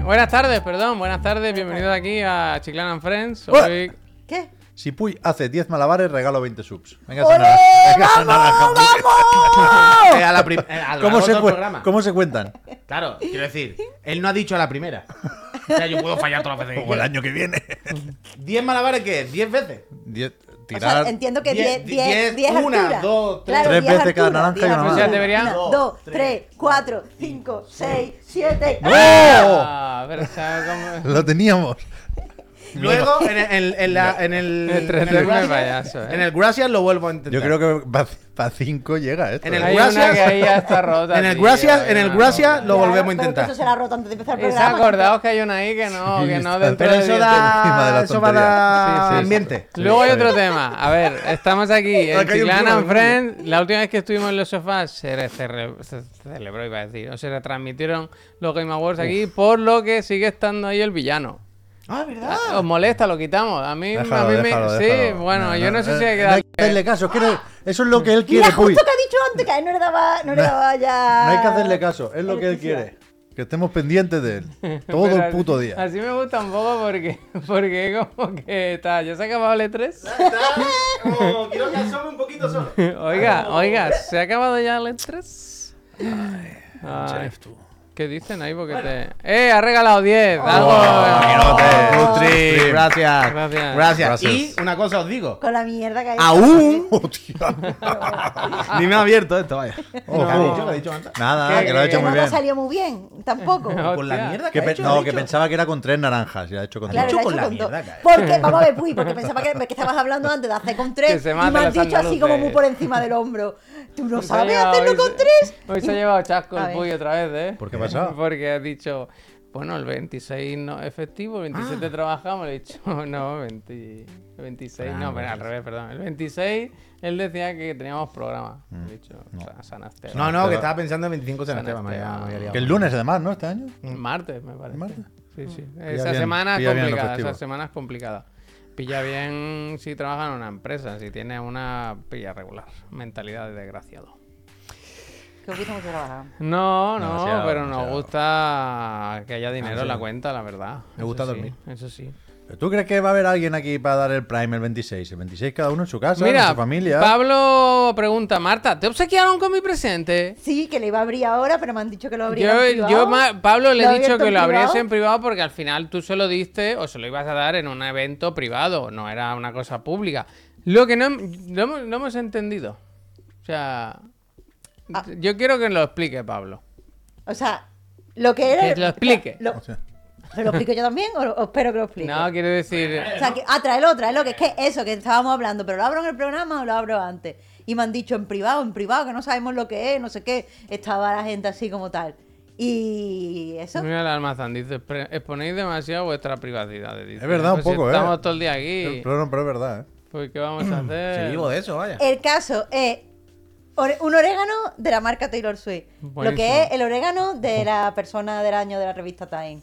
Buenas tardes, perdón, buenas tardes, bienvenidos aquí a Chiclana and Friends. Hoy... ¿Qué? Si Puy hace 10 malabares, regalo 20 subs. Venga, ¡Olé! Venga, naranja. ¡Vamos! Eh, a la prim- eh, ¿Cómo se, programa. ¿Cómo se cuentan? Claro, quiero decir, él no ha dicho a la primera. O sea, yo puedo fallar todas las veces que Como el quiera. año que viene. ¿10 malabares qué? ¿10 veces? Diez- O tirar. sea, entiendo que Diez- 10 10 diez, 10 una, dos, tres. Claro, Tres 10 veces cada naranja y 10 una más. O sea, debería- Una, Dos, dos, tres, 3, 4, 5, 6, 7. Ah, pero ¿sabes cómo? Lo teníamos. Luego, en el, en, en la- en el, en Gracias- payaso, eh. en el Gracias lo vuelvo a intentar. Yo creo que para 5 llega esto. En el ¿eh? Gracias- está rota. En el Gracias, en el Gracias lo volvemos a Pero intentar. eso será roto antes de empezar el programa. acordaos que hay una ahí que no, Sí, que no dentro Pero de eso de da, eso va a dar Sí, sí, sí. ambiente. Luego hay otro tema. A ver, estamos aquí en Chiclana and Friends. La última vez que estuvimos en los sofás se celebró, iba a decir. O se retransmitieron los Game Awards aquí, por lo que sigue estando ahí el villano. Ah, ¿verdad? ¿Os molesta? Lo quitamos. A mí, Déjalo, a mí me. déjalo, sí, déjalo. bueno, yo no sé si hay que No hay dar. que hacerle caso. es que no- eso es lo que él quiere, Mira, justo que ha dicho antes que a él no le daba, no le daba ya. No hay que hacerle caso. Es lo que él quiere. Que estemos pendientes de él. Todo Pero el puto día. Así me gusta un poco porque, porque como que está. ¿Ya se ha acabado el E3? quiero que asome un poquito solo. Oiga, oiga, ¿se ha acabado ya el E3? Ay, ¿Qué dicen ahí? Porque te... ¡Eh! Ha regalado 10. algo. Nutri, gracias. Gracias. Gracias. Gracias. Y una cosa os digo. Con la mierda que hay. Aún Hostia. ni me ha abierto esto, vaya. Ojo. ¿Qué ha dicho? ¿Qué ha dicho antes? Nada, ¿Qué- que lo ha hecho Que muy no bien. salido muy bien, tampoco. No. Con la mierda que, Que ha hecho. no, ha que dicho. pensaba que era con tres naranjas. Y ha hecho con Claro, ha con la con mierda que. Porque, vamos a ver, Puy, porque pensaba que, que estabas hablando antes de hacer con Que tres y me has dicho así como muy por encima del hombro. ¿Tú no sabes llevado- hacerlo hoy con tres? Hoy se ha llevado chasco el. Puy otra vez, ¿eh? ¿Por qué ha pasado? Porque has dicho, bueno, el 26 no efectivo, el 27 Ah. trabajamos. Le he dicho, no, 20 el 26, Ah, no, pero al revés, perdón. El 26 él decía que teníamos programa. Mm. Le he dicho, o sea, San Esteban. No, no, que estaba pensando en 25 San San Esteban. me había- Esteban. me había. Que el lunes, además, ¿no? Este año. Martes, me parece. ¿Martes? Sí, sí. Esa bien, semana es pilla bien lo complicada, esa semana es complicada. Pilla bien si trabaja en una empresa, si tiene una pilla regular. Mentalidad de desgraciado. Os gusta mucho trabajar. No, no, Demasiado, pero nos gusta que haya dinero sí. en la cuenta, la verdad. Me gusta Eso sí, dormir. eso sí. ¿Pero ¿Tú crees que va a haber alguien aquí para dar el Prime el 26? El 26 cada uno en su casa, en su familia. Pablo pregunta, Marta, ¿te obsequiaron con mi presente? Sí, que le iba a abrir ahora, pero me han dicho que lo abría Yo, en privado. yo ma- Pablo, le ¿Lo he ha dicho que lo abriese en privado porque al final tú se lo diste o se lo ibas a dar en un evento privado, no era una cosa pública. Lo que no, no hemos, no hemos entendido. O sea, Ah. yo quiero que lo explique Pablo. O sea, lo que era... Que lo explique. Lo, O sea, ¿Pero lo explico yo también o, o espero que lo explique? No, quiero decir... O sea, que, ah, tráelo, tráelo, que es que eso, que estábamos hablando, pero lo abro en el programa o lo abro antes. Y me han dicho en privado, en privado, que no sabemos lo que es, no sé qué. Estaba la gente así como tal. Y eso. Mira el almazán, dice, "Pre- exponéis demasiado vuestra privacidad. dice. Es verdad, un Pues si poco, ¿eh? Estamos todo el día aquí. Pero, no, pero es verdad, ¿eh? Pues, ¿qué vamos a hacer? Si vivo de eso, vaya. El caso es un orégano de la marca Taylor Swift. Lo que es el orégano de la persona del año de la revista Time.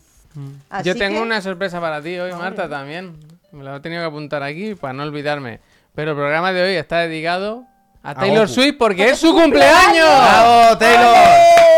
Así Yo tengo que- una sorpresa para ti hoy, Marta, también. Me lo he tenido que apuntar aquí para no olvidarme. Pero el programa de hoy está dedicado a Taylor. Swift porque es su cumpleaños. ¡Bravo, Taylor!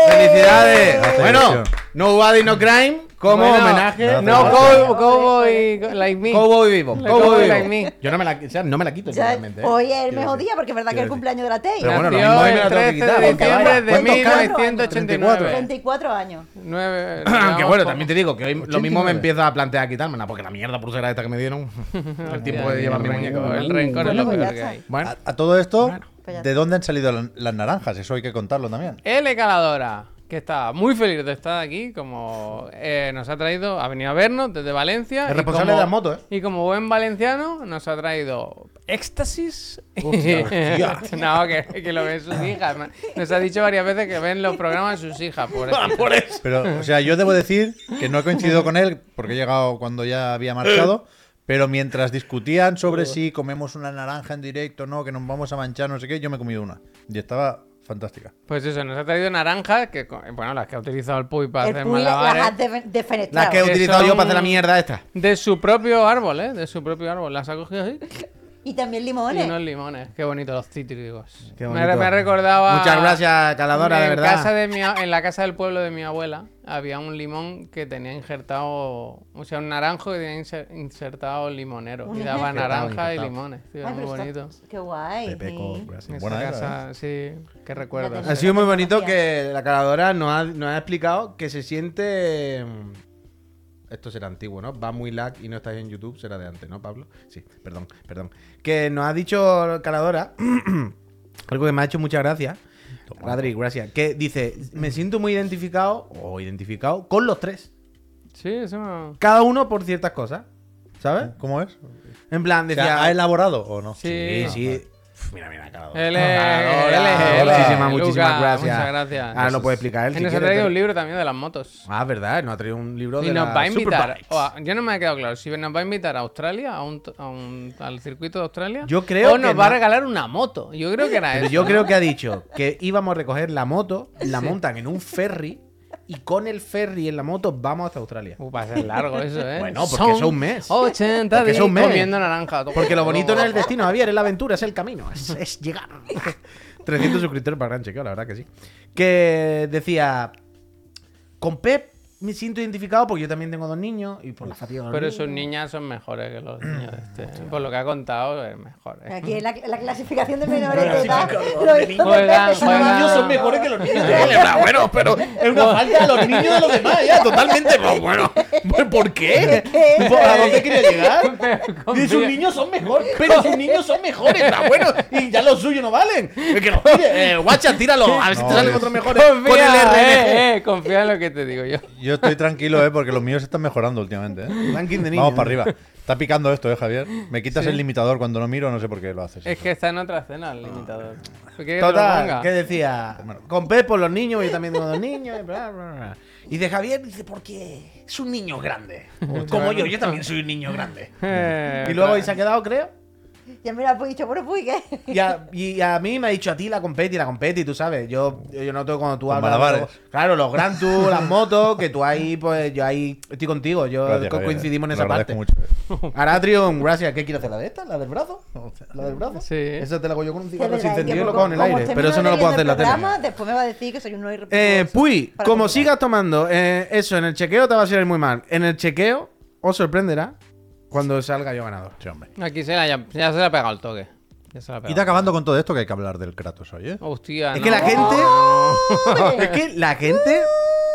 ¡Felicidades! Bueno, no Body No Crime como Bueno, homenaje. No, hace Cow- falta. Cowboy Like Me. Cowboy vivo. Cowboy Cowboy vivo. like me. Yo no me la, o sea, no me la quito realmente. ¿eh? hoy es el mejor día porque es verdad que es el cumpleaños de la Tay. Pero bueno, lo mismo hoy me la tengo que 13 quitar, diciembre de ¿Cuántos caen? 1989. 34 años. Nueve- Aunque llevamos bueno, también te digo que hoy lo mismo 89. me empieza a plantear quitármela, porque la mierda pulsera esta que me dieron, el tiempo Ya, de llevar mi muñeco. rencor- El rencor es lo Bueno, peor que hay. Bueno, A, todo esto. Pues ¿de dónde han salido la- las naranjas? Eso hay que contarlo también. L Caladora, que está muy feliz de estar aquí, como eh, nos ha traído, ha venido a vernos desde Valencia. El y responsable como- de las motos, ¿eh? Y como buen valenciano, nos ha traído éxtasis. Hostia. no, que, que lo ven sus hijas. Nos ha dicho varias veces que ven los programas sus hijas. Por Ah, por eso. Pero, o sea, yo debo decir que no he coincidido con él porque he llegado cuando ya había marchado. Pero mientras discutían sobre si comemos una naranja en directo o no, que nos vamos a manchar, no sé qué, yo me he comido una. Y estaba fantástica. Pues eso, nos ha traído naranjas, que co- bueno, las que ha utilizado el Puy para El hacer Puy las malabares. defenestrado. Las que he Que utilizado yo para hacer la mierda esta. De su propio árbol, ¿eh? De su propio árbol. Las ha cogido así Y también Y limones. unos limones. Qué bonito los cítricos. Qué me, bonito. me recordaba. Muchas gracias, Caladora, de en verdad. Casa de mi en la casa del pueblo de mi abuela había un limón que tenía injertado. O sea, un naranjo que tenía inser- insertado limonero. Y daba naranja y limones. tío, Ay, muy está- bonito. Qué guay. Pepeco, sí. Buena era, casa, sí. Qué recuerdos. tengo. Ha sido muy bonito que la caladora nos ha, nos ha explicado que se siente. Esto será antiguo, ¿no? Va muy lag y no estáis en YouTube, será de antes, ¿no, Pablo? Sí, perdón, perdón. Que nos ha dicho caladora algo que me ha hecho mucha gracia. Radri, gracias. Que dice: Me siento muy identificado, o identificado, con los tres. Sí, eso me- Cada uno por ciertas cosas. ¿Sabes? ¿Cómo es? En plan, O decía. sea, ¿Ha elaborado o no? Sí. Sí, sí. Mira, mira, caladora. Él es. Muchísimas, muchísimas gracias. Muchas gracias. Ahora lo puede explicar él. Si nos ha traído pero- un libro también de las motos. Ah, verdad, nos ha traído un libro de Y nos la va a invitar. A- yo no me ha quedado claro. Si nos va a invitar a Australia, a un, a un- al circuito de Australia. Yo creo O nos que va a regalar una moto. Yo creo que era Pero eso. yo creo que ha dicho que íbamos a recoger la moto, la montan en un ferry y con el ferry en la moto vamos hasta Australia. Uh, va a ser largo eso, ¿eh? Bueno, porque es un mes. 80 Porque días mes. comiendo naranja. Porque lo bonito no es el destino, Javier, es la aventura, es el camino, es, es llegar. 300 suscriptores para gran chequeo, la verdad que sí. Que decía, con Pep me siento identificado porque yo también tengo dos niños y por la fatiga de los Pero niños. sus niñas son mejores que los niños de este. Por lo que ha contado, es mejor. ¿eh? Aquí en la, la clasificación de menores de edad. los de niños son mejores que los niños de. Bueno, pero es una falta a los niños de los demás, ya, totalmente. Pero bueno, ¿por qué? ¿A dónde quería llegar? Y sus niños son mejores, pero sus niños son mejores, está bueno. Y ya los suyos no valen. Es que los tire. Eh, guacha, tíralo. A ver si te salen otros mejores. Con el Confía, RNG. eh, eh, confía en lo que te digo yo. Yo estoy tranquilo, ¿eh? Porque los míos están mejorando últimamente, ¿eh? Ranking de niños. Vamos para arriba. Está picando esto, ¿eh, Javier? Me quitas el limitador cuando lo miro, no sé por qué lo haces. Es que está en otra escena el limitador. ¿Quieres que te lo Total, ponga? que decía, con Pep por los niños, yo también tengo dos niños, y bla, bla, bla. Y de Javier dice, porque es un niño grande. Como yo, yo también soy un niño grande. Eh, Y luego ahí se ha quedado, creo. Ya me lo has dicho, bueno, pues, ¿qué? Y a, y a mí me ha dicho a ti la competi, la competi, tú sabes. Yo, yo, noto cuando tú hablas. malabares. luego- claro, los Grand Tour, las motos, que tú ahí, pues yo ahí estoy contigo. Yo Gracias, co- Javier, coincidimos en esa parte. agradezco mucho. Aratrion, gracias. ¿Qué quieres hacer? ¿La de esta? ¿La del brazo? ¿La del brazo? Sí. Esa te la hago yo con un cigarro sin encendido y lo cojo en el aire. Pero eso no lo puedo hacer en la tele. Después me va a decir que soy un no Eh, irrespetuoso. Puy, Para como sigas tomando eh, eso en el chequeo te va a salir muy mal. En el chequeo os sorprenderá cuando salga yo ganador. Sí, hombre. Aquí se la, ya, ya se le ha pegado el toque. Ya se la ha Y te acabando con todo esto que hay que hablar del Kratos hoy, ¿eh? Hostia, Es no. que la gente. es que la gente.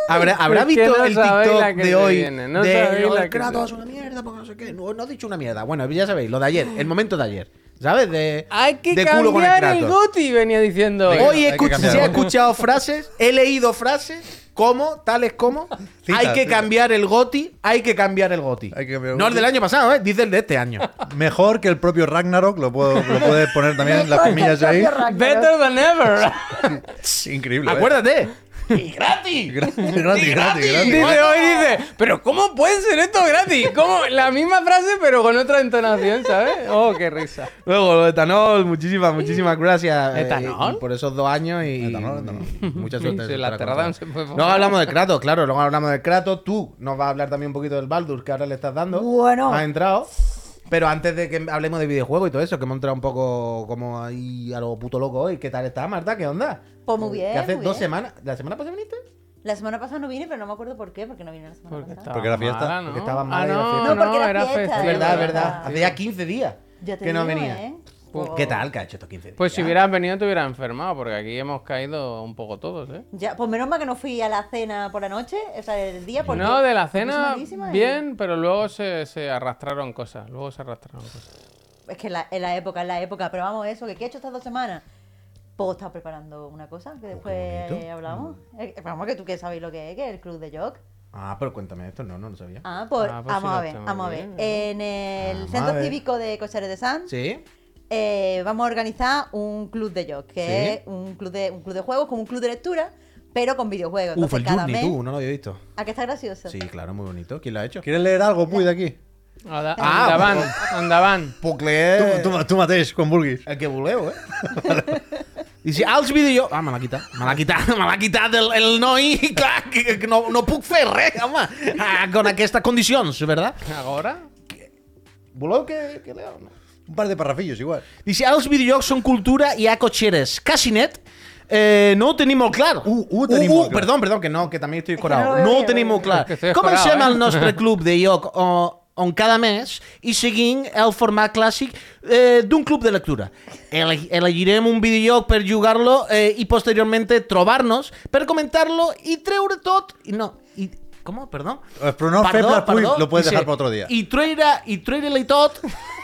Habrá, habrá visto no el TikTok de hoy. viene, no de que Kratos una mierda, porque no sé qué. No, no ha dicho una mierda. Bueno, ya sabéis, lo de ayer, el momento de ayer. ¿Sabes? De, Hay que de culo con el cambiar el, Kratos. Goti, venía diciendo. Hoy he, Hay que escuch- cambiar sí he el Goti. escuchado frases, he leído frases como, tales como, hay que cambiar el goti, hay que cambiar el goti. Hay que cambiar el no el del año pasado, ¿eh? Dice el de este año. Mejor que el propio Ragnarok, lo, puedo, lo puedes poner también las comillas ahí. Better than ever. Increíble. ¿eh? Acuérdate. ¡Y gratis! Gratis, gratis, gratis, gratis. dice hoy, dice. Pero ¿cómo puede ser esto gratis? ¿Cómo? La misma frase, pero con otra entonación, ¿sabes? Oh, qué risa. Luego, lo de Etanol, muchísimas, muchísimas gracias. eh, ¿Etanol? por esos dos años y. Etanol, etanol. Mucha suerte. Sí, la no contratos. se puede Luego hablamos de Kratos, claro. Luego hablamos de Kratos. Tú nos vas a hablar también un poquito del Baldur que ahora le estás dando. Bueno. Has entrado. Pero antes de que hablemos de videojuegos y todo eso, que hemos entrado un poco como ahí a lo puto loco hoy. ¿Qué tal está, Marta? ¿Qué onda? Pues muy bien, Que hace muy dos bien. semanas. ¿La semana pasada viniste? La semana pasada no vine, pero no me acuerdo por qué, porque no vine la semana Porque pasada. Porque era fiesta. mala, ¿no? Porque estaba ah, y era no, fiesta. No, porque no, era fiesta, Es verdad, es verdad. ya 15 días Ya te que no venía. ¿eh? Pues- ¿Qué tal que ha hecho estos 15 días? Pues si hubieras venido te hubieras enfermado, porque aquí hemos caído un poco todos, ¿eh? Ya, pues menos mal que no fui a la cena por la noche, o sea, el día porque No, de la cena y- bien, pero luego se, se arrastraron cosas. Luego se arrastraron cosas. Es que en la, en la época, en la época, pero vamos, eso, que ¿qué he hecho estas dos semanas? Pues estaba preparando una cosa que después hablamos. Eh, Vamos, que tú que sabes lo que es, que es el club de Jock. Ah, pero cuéntame esto, no, no lo sabía. Ah, pues, Ah, pues vamos sí a ver, vamos a ver. En el Vamos a Centro. Cívico de Cocheres de Sanz ¿Sí? Eh, vamos a organizar un club de Jock, que Sí. es un club de, un club de juegos, como un club de lectura, pero con videojuegos. Uf, Entonces, el cada Journey, mes... tú, no lo había visto. ¿A qué está gracioso? Sí, claro, muy bonito. ¿Quién lo ha hecho? ¿Quieres leer algo, Puy, de aquí? Ada- Ah, Andaban, andaban. Porque Tú, tú, tú mateix con Burgis. El que voleu, eh? I si als vídeos... Ah, me l'ha quitat. Me l'ha quitat, me l'ha quitat el, el noi. Clar, que, que no, no puc fer res, home. Ah, con aquestes condicions, ¿verdad? ¿Ahora? Voleu que, que leo? No. Un par de parrafillos igual. Dice, els videojocs són cultura i hi ha cotxeres. Quasi net. Eh, no ho tenim molt clar. Uh, uh, tenim molt clar. Perdó, perdó, que no, que també estic que no No, ho tenim molt clar. Comencem escorado, el eh? nostre club de joc on, on cada mes i seguint el format clàssic eh, d'un club de lectura. Ele elegirem un videojoc per jugar-lo eh, i posteriorment trobar-nos per comentar-lo i treure tot... I no, i, com? Perdó? Els pronoms febles, puy, lo puedes dejar para otro día. I treure, i treure-li tot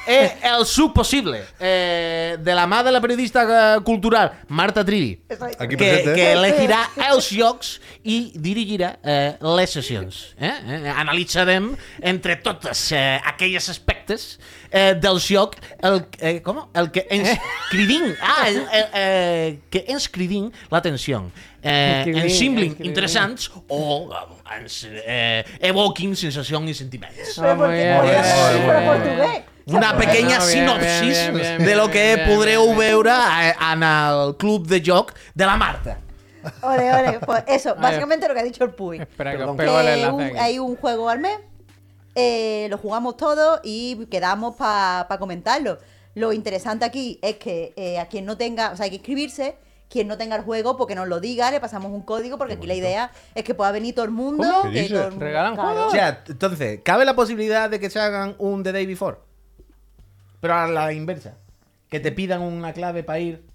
eh, el suc possible. Eh, de la mà de la periodista eh, cultural Marta Trivi, Aquí que, presente. que elegirà els jocs i dirigirà eh, les sessions. Eh? Eh, analitzarem entre totes eh, aquelles aspectes eh, del joc el, eh, com? el que ens cridin ah, el, el, eh, que ens cridin l'atenció eh, ens semblin cridin. interessants o eh, ens eh, evoquin sensacions i sentiments. Ah, muy bien, Pero bien, sí, bien, pero bien. portugués. Una Bueno, pequeña bien, sinopsis bien, bien, de bien, lo que bien, podreu veure eh, en el club de joc de la Marta. Ole, ole. Pues eso, básicamente lo que ha dicho el Puy. Espera, que Que un- hay un juego al mes, eh, lo jugamos todos y quedamos para comentarlo. Lo interesante aquí es que eh, a quien no tenga, o sea, hay que inscribirse, quien no tenga el juego, porque nos lo diga, le pasamos un código, porque aquí la idea es que pueda venir todo el mundo. ¿Cómo? ¿Qué que dices? todo el mundo- ¿Regalan claro. juegos? O sea, entonces, ¿cabe la posibilidad de que se hagan un The Day Before? Pero a la inversa. Que te pidan una clave para ir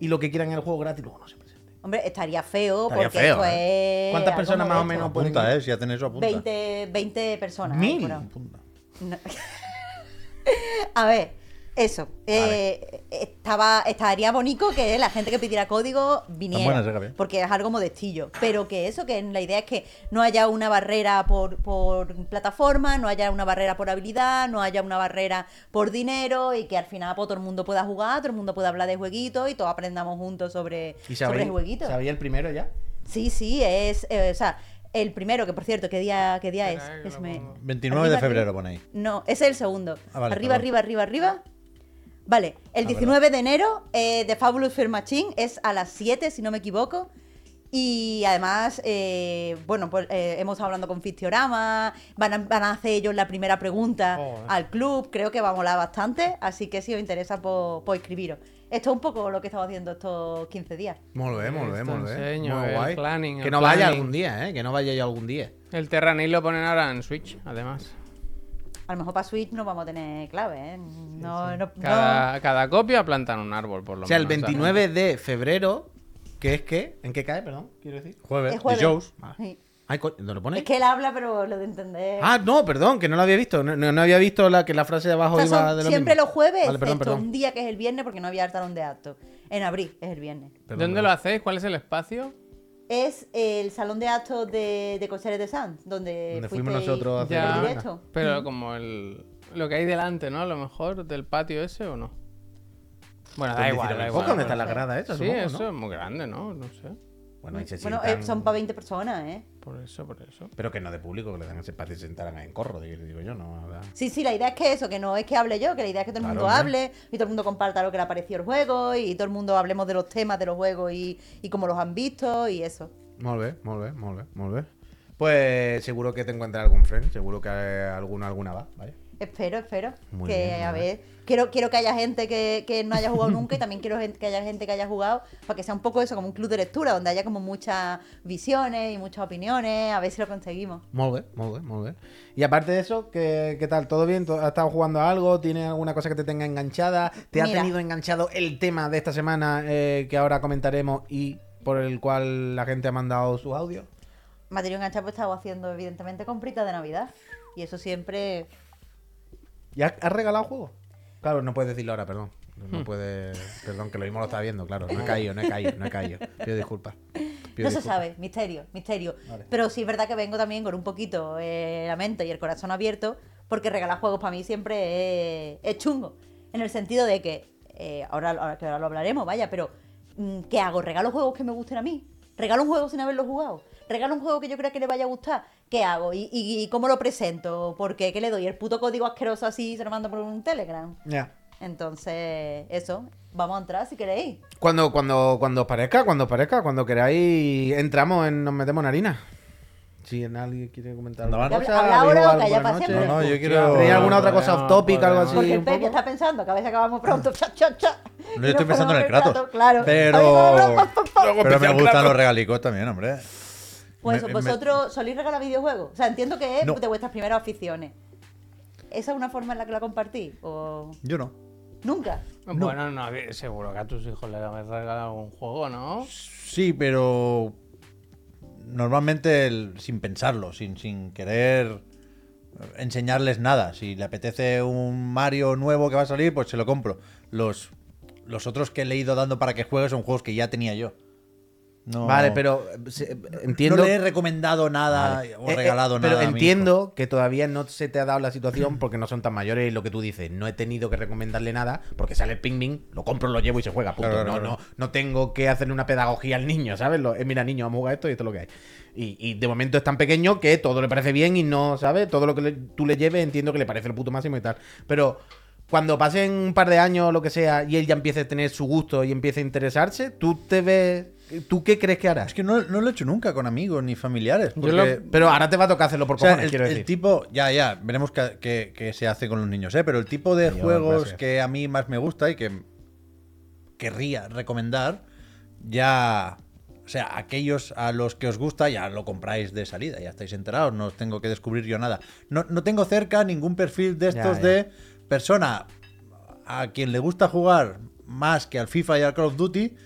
y lo que quieran en el juego gratis luego no se presente. Hombre, estaría feo, Estaría porque feo, esto ¿eh? es. ¿Cuántas personas más o menos pueden Apunta, ir? eh. Si hacen eso, apunta. 20, 20 personas. Mil. bueno. Apunta. No. A ver, eso. eh, estaba, estaría bonito que la gente que pidiera código viniera. buenas, eh, porque es algo modestillo. Pero que eso, que la idea es que no haya una barrera por, por plataforma, no haya una barrera por habilidad, no haya una barrera por dinero y que al final pues, todo el mundo pueda jugar, todo el mundo pueda hablar de jueguitos y todos aprendamos juntos sobre, ¿Y sobre jueguitos. ¿sabéis el primero ya? Sí, sí, es. eh, o sea, el primero, que por cierto, ¿qué día, qué día es? eh, Que me- pongo. 29 de febrero pone ahí. No, ese es el segundo. Ah, vale, arriba, arriba, arriba, arriba. Vale, el 19 de enero eh, de Fabulous Fair Machine es a las 7, si no me equivoco. Y además, eh, bueno, pues eh, hemos estado hablando con Fistiorama, van a, van a hacer ellos la primera pregunta Joder. al club, creo que va a molar bastante, así que si os interesa, pues, pues inscribiros. Esto es un poco lo que he estado haciendo estos 15 días. Bé. enseño, Muy el guay. planning, que no vaya algún día, ¿eh? Que no vaya yo algún día. El Terranil lo ponen ahora en Switch, además. A lo mejor para Switch no vamos a tener clave, ¿eh? No, no, no. Cada, cada copia plantan un árbol, por lo O sea, el menos. 29 de febrero, que es que... ¿En qué cae, perdón? Quiero decir. Jueves. Es jueves. de. Sí. Ay, co- ¿dónde lo pone? Es que él habla, pero lo de entender. Ah, no, perdón, que no lo había visto. No, no- no había visto la, que la frase de abajo O sea, iba son de lo siempre mismo. los jueves, Vale, perdón, excepto perdón. un día que es el viernes, porque no había el talón de acto. En abril es el viernes. Perdón, ¿Dónde perdón. lo hacéis? ¿Cuál es el espacio? Es el salón de actos de, de Cocheres de Sanz, donde, Donde fuimos nosotros a hacer en Ya, directo. pero como el lo que hay delante, ¿no? A lo mejor del patio ese o no. Bueno, da igual, 19 da igual. ¿Dónde está la grada esa? Sí, supongo, eso ¿no? es muy grande, ¿no? No sé. Bueno, se Bueno, sientan- eh, son para 20 personas, ¿eh? Por eso, por eso. Pero que no de público, que le dan ese espacio y se sentaran ahí en corro, digo, digo yo, no. Sí, sí, la idea es que eso, que no es que hable yo, que la idea es que todo el Claro, mundo hable y todo el mundo comparta lo que le ha parecido el juego y todo el mundo hablemos de los temas de los juegos y, y cómo los han visto y eso. Molt bé, molt bé. Pues seguro que te encuentras algún friend, seguro que alguna, alguna va, ¿vale? Espero, espero. Muy que, bien, a muy ver, quiero, quiero que haya gente que, que no haya jugado nunca y también quiero que haya gente que haya jugado para que sea un poco eso, como un club de lectura, donde haya como muchas visiones y muchas opiniones, a ver si lo conseguimos. Molt bé, molt bé, molt bé. Y aparte de eso, ¿qué, qué tal? ¿Todo bien? ¿Has estado jugando a algo? ¿Tienes alguna cosa que te tenga enganchada? ¿Te ha tenido enganchado el tema de esta semana eh, que ahora comentaremos y por el cual la gente ha mandado su audio? Material enganchado pues estaba haciendo evidentemente compritas de Navidad y eso siempre... ¿Y has, has regalado juegos? Claro, no puedes decirlo ahora, perdón. Hmm. No puede. Perdón, que lo mismo lo está viendo, claro. No he caído, no he caído, no he caído. Pido disculpas. Pido no se sabe, misterio, misterio. Vale. Pero sí es verdad que vengo también con un poquito eh, la mente y el corazón abierto, porque regalar juegos para mí siempre es, es chungo. En el sentido de que, eh, ahora, ahora que ahora lo hablaremos, vaya, pero mm, ¿qué hago? ¿Regalo juegos que me gusten a mí? ¿Regalo un juego sin haberlo jugado? ¿Regalo un juego que yo crea que le vaya a gustar? ¿Qué hago? ¿Y, y- y cómo lo presento? ¿Por qué? ¿Qué le doy? ¿El puto código asqueroso así se lo mando por un Telegram? Ya. Entonces, eso, vamos a entrar si queréis. Cuando, cuando, cuando os parezca, cuando os parezca, cuando queráis, entramos en, nos metemos en harina. Si alguien quiere comentar alguna va. cosa, Habla ahora o calla para siempre. No, no, yo quiero- ¿Tenéis alguna otra cosa off topic, algo así? Porque el Pep ya está pensando que a veces acabamos pronto. Cha, cha, cha. No, yo estoy pensando en el Kratos. Claro. Pero, pero me gustan los regalicos también, hombre. Pues Me- me- vosotros soléis regalar videojuegos. O sea, entiendo que es No. de vuestras primeras aficiones. ¿Esa es una forma en la que la compartís? ¿O Yo no. nunca? Bueno, no, seguro que a tus hijos les habéis regalado algún juego, ¿no? Sí, pero normalmente el- sin pensarlo, sin, sin querer enseñarles nada. Si le apetece un Mario nuevo que va a salir, pues se lo compro. Los, los otros que le he ido dando para que juegue son juegos que ya tenía yo. No, Vale, pero se- entiendo. no le he recomendado nada Vale. o Eh, eh, regalado pero nada. a mi entiendo que todavía no se te ha dado la situación porque no son tan mayores y lo que tú dices, no he tenido que recomendarle nada porque sale el ping ping, lo compro, lo llevo y se juega. punto. Claro, claro, no, no, no tengo que hacerle una pedagogía al niño, ¿sabes? Lo- eh, mira, niño, vamos a jugar esto y esto es lo que hay. Y, y de momento es tan pequeño que todo le parece bien y no, ¿sabes? Todo lo que le- tú le lleves entiendo que le parece el puto máximo y tal. Pero cuando pasen un par de años o lo que sea y él ya empiece a tener su gusto y empiece a interesarse, tú te ves. ¿Tú qué crees que harás? Es que no, no lo he hecho nunca con amigos ni familiares. Yo porque- lo- Pero ahora te va a tocar hacerlo por O sea, cojones, el, quiero el decir. tipo, ya, ya, veremos qué, se hace con los niños, ¿eh? Pero el tipo de juegos gracias. que a mí más me gusta y que querría recomendar, ya. O sea, aquellos a los que os gusta ya lo compráis de salida, ya estáis enterados, no os tengo que descubrir yo nada. No, no tengo cerca ningún perfil de Ya, estos ya. de persona a quien le gusta jugar más que al FIFA y al Call of Duty,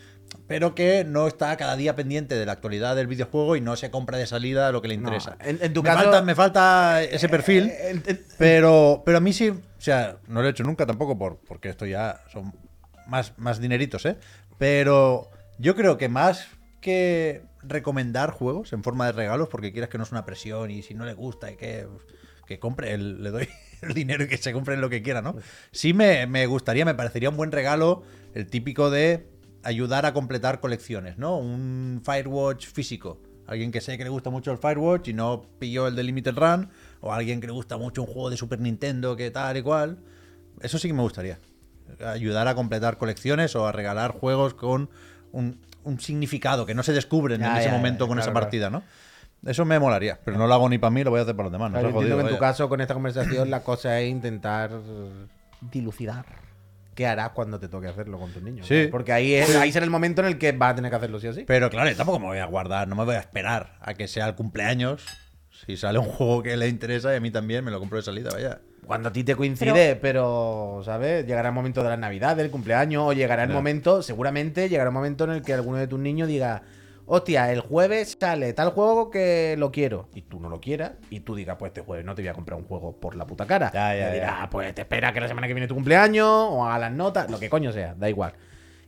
pero que no está cada día pendiente de la actualidad del videojuego y no se compra de salida lo que le No, interesa. en- en tu me, caso- falta, me falta ese perfil, Eh, en- en- pero, pero a mí sí, o sea, no lo he hecho nunca tampoco por, porque esto ya son más, más dineritos, ¿eh? Pero yo creo que más que recomendar juegos en forma de regalos, porque quieras que no es una presión y si no le gusta y que, que compre, le doy el dinero y que se compre lo que quiera, ¿no? Sí me, me gustaría, me parecería un buen regalo el típico de ayudar a completar colecciones, ¿no? Un Firewatch físico. Alguien que sé que le gusta mucho el Firewatch y no pilló el de Limited Run, o alguien que le gusta mucho un juego de Super Nintendo que tal y cual. Eso sí que me gustaría. Ayudar a completar colecciones o a regalar juegos con un, un significado que no se descubren Ya, en ese ya, momento ya, con claro, esa partida, ¿no? Eso me molaría, pero no lo hago ni para mí, lo voy a hacer para los demás. No Claro, yo jodido, que en tu vaya. caso, con esta conversación, la cosa es intentar dilucidar qué harás cuando te toque hacerlo con tus niños. Sí. ¿no? Porque ahí, es, ahí será el momento en el que vas a tener que hacerlo sí o sí. Pero claro, yo tampoco me voy a guardar, no me voy a esperar a que sea el cumpleaños. Si sale un juego que le interesa y a mí también, me lo compro de salida, vaya. Cuando a ti te coincide, pero, ¿sabes? Llegará el momento de la Navidad, del cumpleaños, o llegará el Ya. momento, seguramente llegará un momento en el que alguno de tus niños diga, hostia, el jueves sale tal juego que lo quiero, y tú no lo quieras, y tú digas, pues este jueves no te voy a comprar un juego por la puta cara. Ya, ya, Y dirás, ya. pues te espera que la semana que viene tu cumpleaños, o a las notas, lo que coño sea, da igual.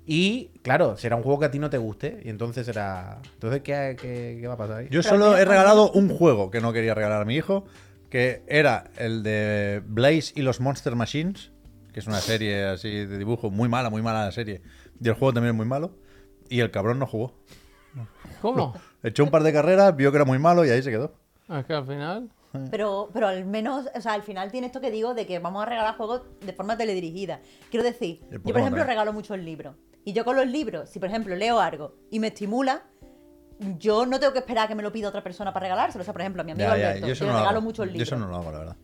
Y claro, será un juego que a ti no te guste, y entonces será. Entonces, ¿qué, qué, qué va a pasar ahí? Yo solo he regalado un juego que no quería regalar a mi hijo, que era el de Blaze y los Monster Machines, que es una serie así de dibujo muy mala, muy mala la serie. Y el juego también es muy malo. Y el cabrón no jugó. ¿Cómo? Echó un par de carreras, vio que era muy malo y ahí se quedó. Es que al final. Pero, pero al menos, o sea, al final tiene esto que digo de que vamos a regalar juegos de forma teledirigida. Quiero decir, El yo por ejemplo también. regalo muchos libros. Y yo con los libros, si por ejemplo leo algo y me estimula, yo no tengo que esperar a que me lo pida otra persona para regalárselo. O sea, por ejemplo, a mi amigo Ya, ya, Alberto, yo yo no le regalo hago. muchos Yo libros. eso no lo hago, la verdad.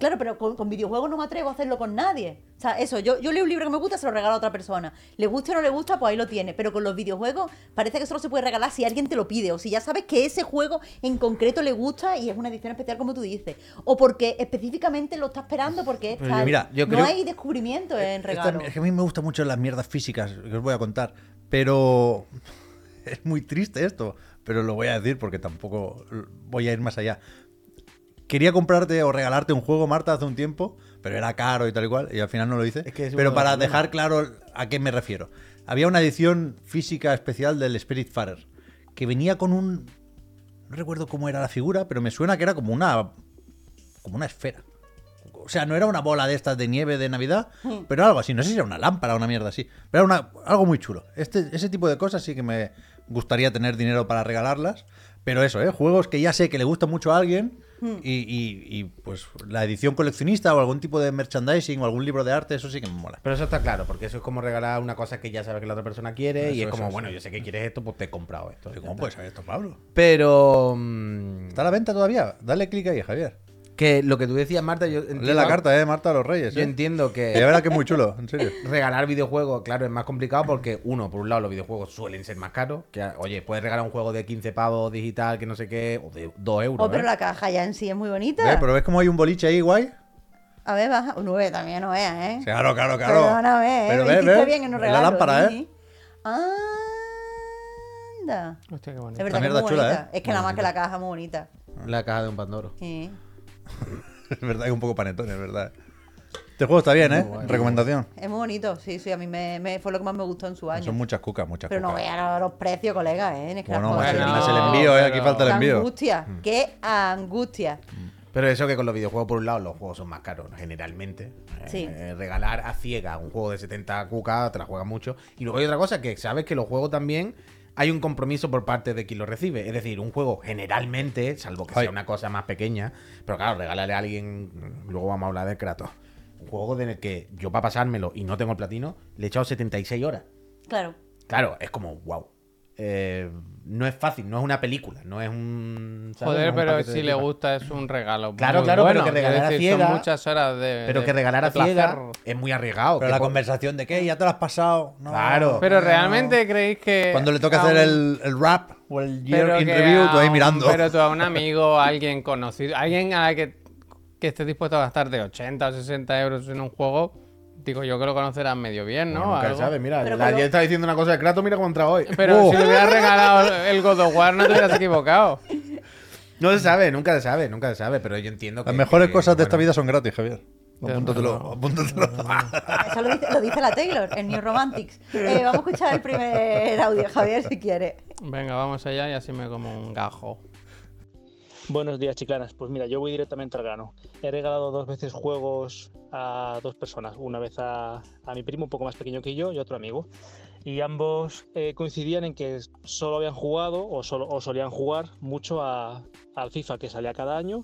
Claro, pero con, con videojuegos no me atrevo a hacerlo con nadie. O sea, eso, yo, yo leo un libro que me gusta, se lo regalo a otra persona. Le guste o no le gusta, pues ahí lo tiene. Pero con los videojuegos parece que solo se puede regalar si alguien te lo pide. O si ya sabes que ese juego en concreto le gusta y es una edición especial como tú dices. O porque específicamente lo está esperando porque es Pero tal. yo- mira, yo no creo- hay descubrimiento en Esta- regalo. es que a mí me gustan mucho las mierdas físicas, que os voy a contar. Pero es muy triste esto. Pero lo voy a decir porque tampoco voy a ir más allá. Quería comprarte o regalarte un juego, Marta, hace un tiempo, pero era caro y tal y cual, y al final no lo hice. Es que es uno pero para dejar claro a qué me refiero. Había una edición física especial del Spiritfarer que venía con un. No recuerdo cómo era la figura, pero me suena que era como una. como una esfera. O sea, no era una bola de estas de nieve de Navidad, pero algo así. No sé si era una lámpara o una mierda así. Pero era una, algo muy chulo. Este, ese tipo de cosas sí que me gustaría tener dinero para regalarlas. Pero eso, ¿eh? Juegos que ya sé que le gusta mucho a alguien, y, y- y, pues la edición coleccionista o algún tipo de merchandising o algún libro de arte, eso sí que me mola. Pero eso está claro, porque eso es como regalar una cosa que ya sabes que la otra persona quiere y es como, eso, bueno, eso. yo sé que quieres esto, pues te he comprado esto. ¿Cómo Ya está. puede ser esto, Pablo? Pero mm, ¿Está a la venta todavía? Dale clic ahí, Javier. Que lo que tú decías, Marta, yo entiendo, Lee la carta, eh, Marta a los Reyes. yo eh. entiendo Que ya verás que es muy chulo, en serio. regalar videojuegos, claro, es más complicado porque, uno, por un lado, los videojuegos suelen ser más caros. Que, oye, puedes regalar un juego de 15 pavos digital, que no sé qué, o de 2 euros. Oh, pero ¿eh? la caja ya en sí es muy bonita. ¿Ves? Pero ves como hay un boliche ahí guay. A ver, baja. Un 9 también no veas, ¿eh? Claro, claro, claro. ¿eh? Pero Me ves, hiciste ves, bien en no es la lámpara, ¿sí? Anda. Hostia, qué Es bonito. verdad que es mierda muy chula, bonita. ¿eh? Es que nada más que la caja es muy bonita. La caja de un Pandoro. Sí. Es verdad que es un poco panetón, es verdad. Este juego está bien, ¿eh? Recomendación. Es muy bonito, sí, sí. A mí me, me- fue lo que más me gustó en su año. Son muchas cucas, muchas Pero no cucas. vean los precios, colega, ¿eh? Es que Bueno, más, el, Bueno, más el envío, ¿eh? Aquí pero- falta el ¡Qué envío. angustia! ¡Qué angustia! Pero eso que con los videojuegos, por un lado, los juegos son más caros, generalmente. Sí. Eh, regalar a ciega un juego de 70 cucas te la juega mucho. Y luego hay otra cosa, que sabes que los juegos también hay un compromiso por parte de quien lo recibe. Es decir, un juego generalmente, salvo que Ay. sea una cosa más pequeña, pero claro, regalarle a alguien, luego vamos a hablar de Kratos. Un juego en el que yo para pasármelo y no tengo el platino, le he echado 76 horas. Claro. Claro, es como, wow. Eh, no es fácil, no es una película, no es un... ¿sabes? No Joder, es un pero si le gusta es un regalo. Claro, muy claro, pero bueno. que regalar a decir, son ciega- muchas horas de. Pero de- que regalar a ciega es muy arriesgado. Pero la conversación de que ya te lo has pasado. No, Claro. Pero no. realmente creéis que. Cuando le toca hacer un- el, el rap o el year pero in que review, tú ahí un- mirando. Pero tú a un amigo, a alguien conocido, alguien a la que, que esté dispuesto a gastar de 80 o 60 euros en un juego, digo yo que lo conocerás medio bien, ¿no? Bueno, nunca Algo. se sabe, mira, Pero ayer estaba diciendo una cosa de Kratos, mira cómo entra hoy. Pero Oh. si le hubieras regalado el God of War, no te hubieras equivocado. No se sabe, nunca se sabe, nunca se sabe, pero yo entiendo que... Las mejores que, cosas de esta bueno, vida son gratis, Javier. Apúntatelo, apúntatelo. Eso lo dice, lo dice la Taylor en New Romantics. Eh, vamos a escuchar el primer audio, Javier, si quiere. Venga, vamos allá y así me como un gajo. Buenos días, chiclanas. Pues mira, yo voy directamente al grano. He regalado dos veces juegos a dos personas. Una vez a, a mi primo, un poco más pequeño que yo, y otro amigo. Y ambos eh, coincidían en que solo habían jugado o, solo, o solían jugar mucho a- al FIFA que salía cada año.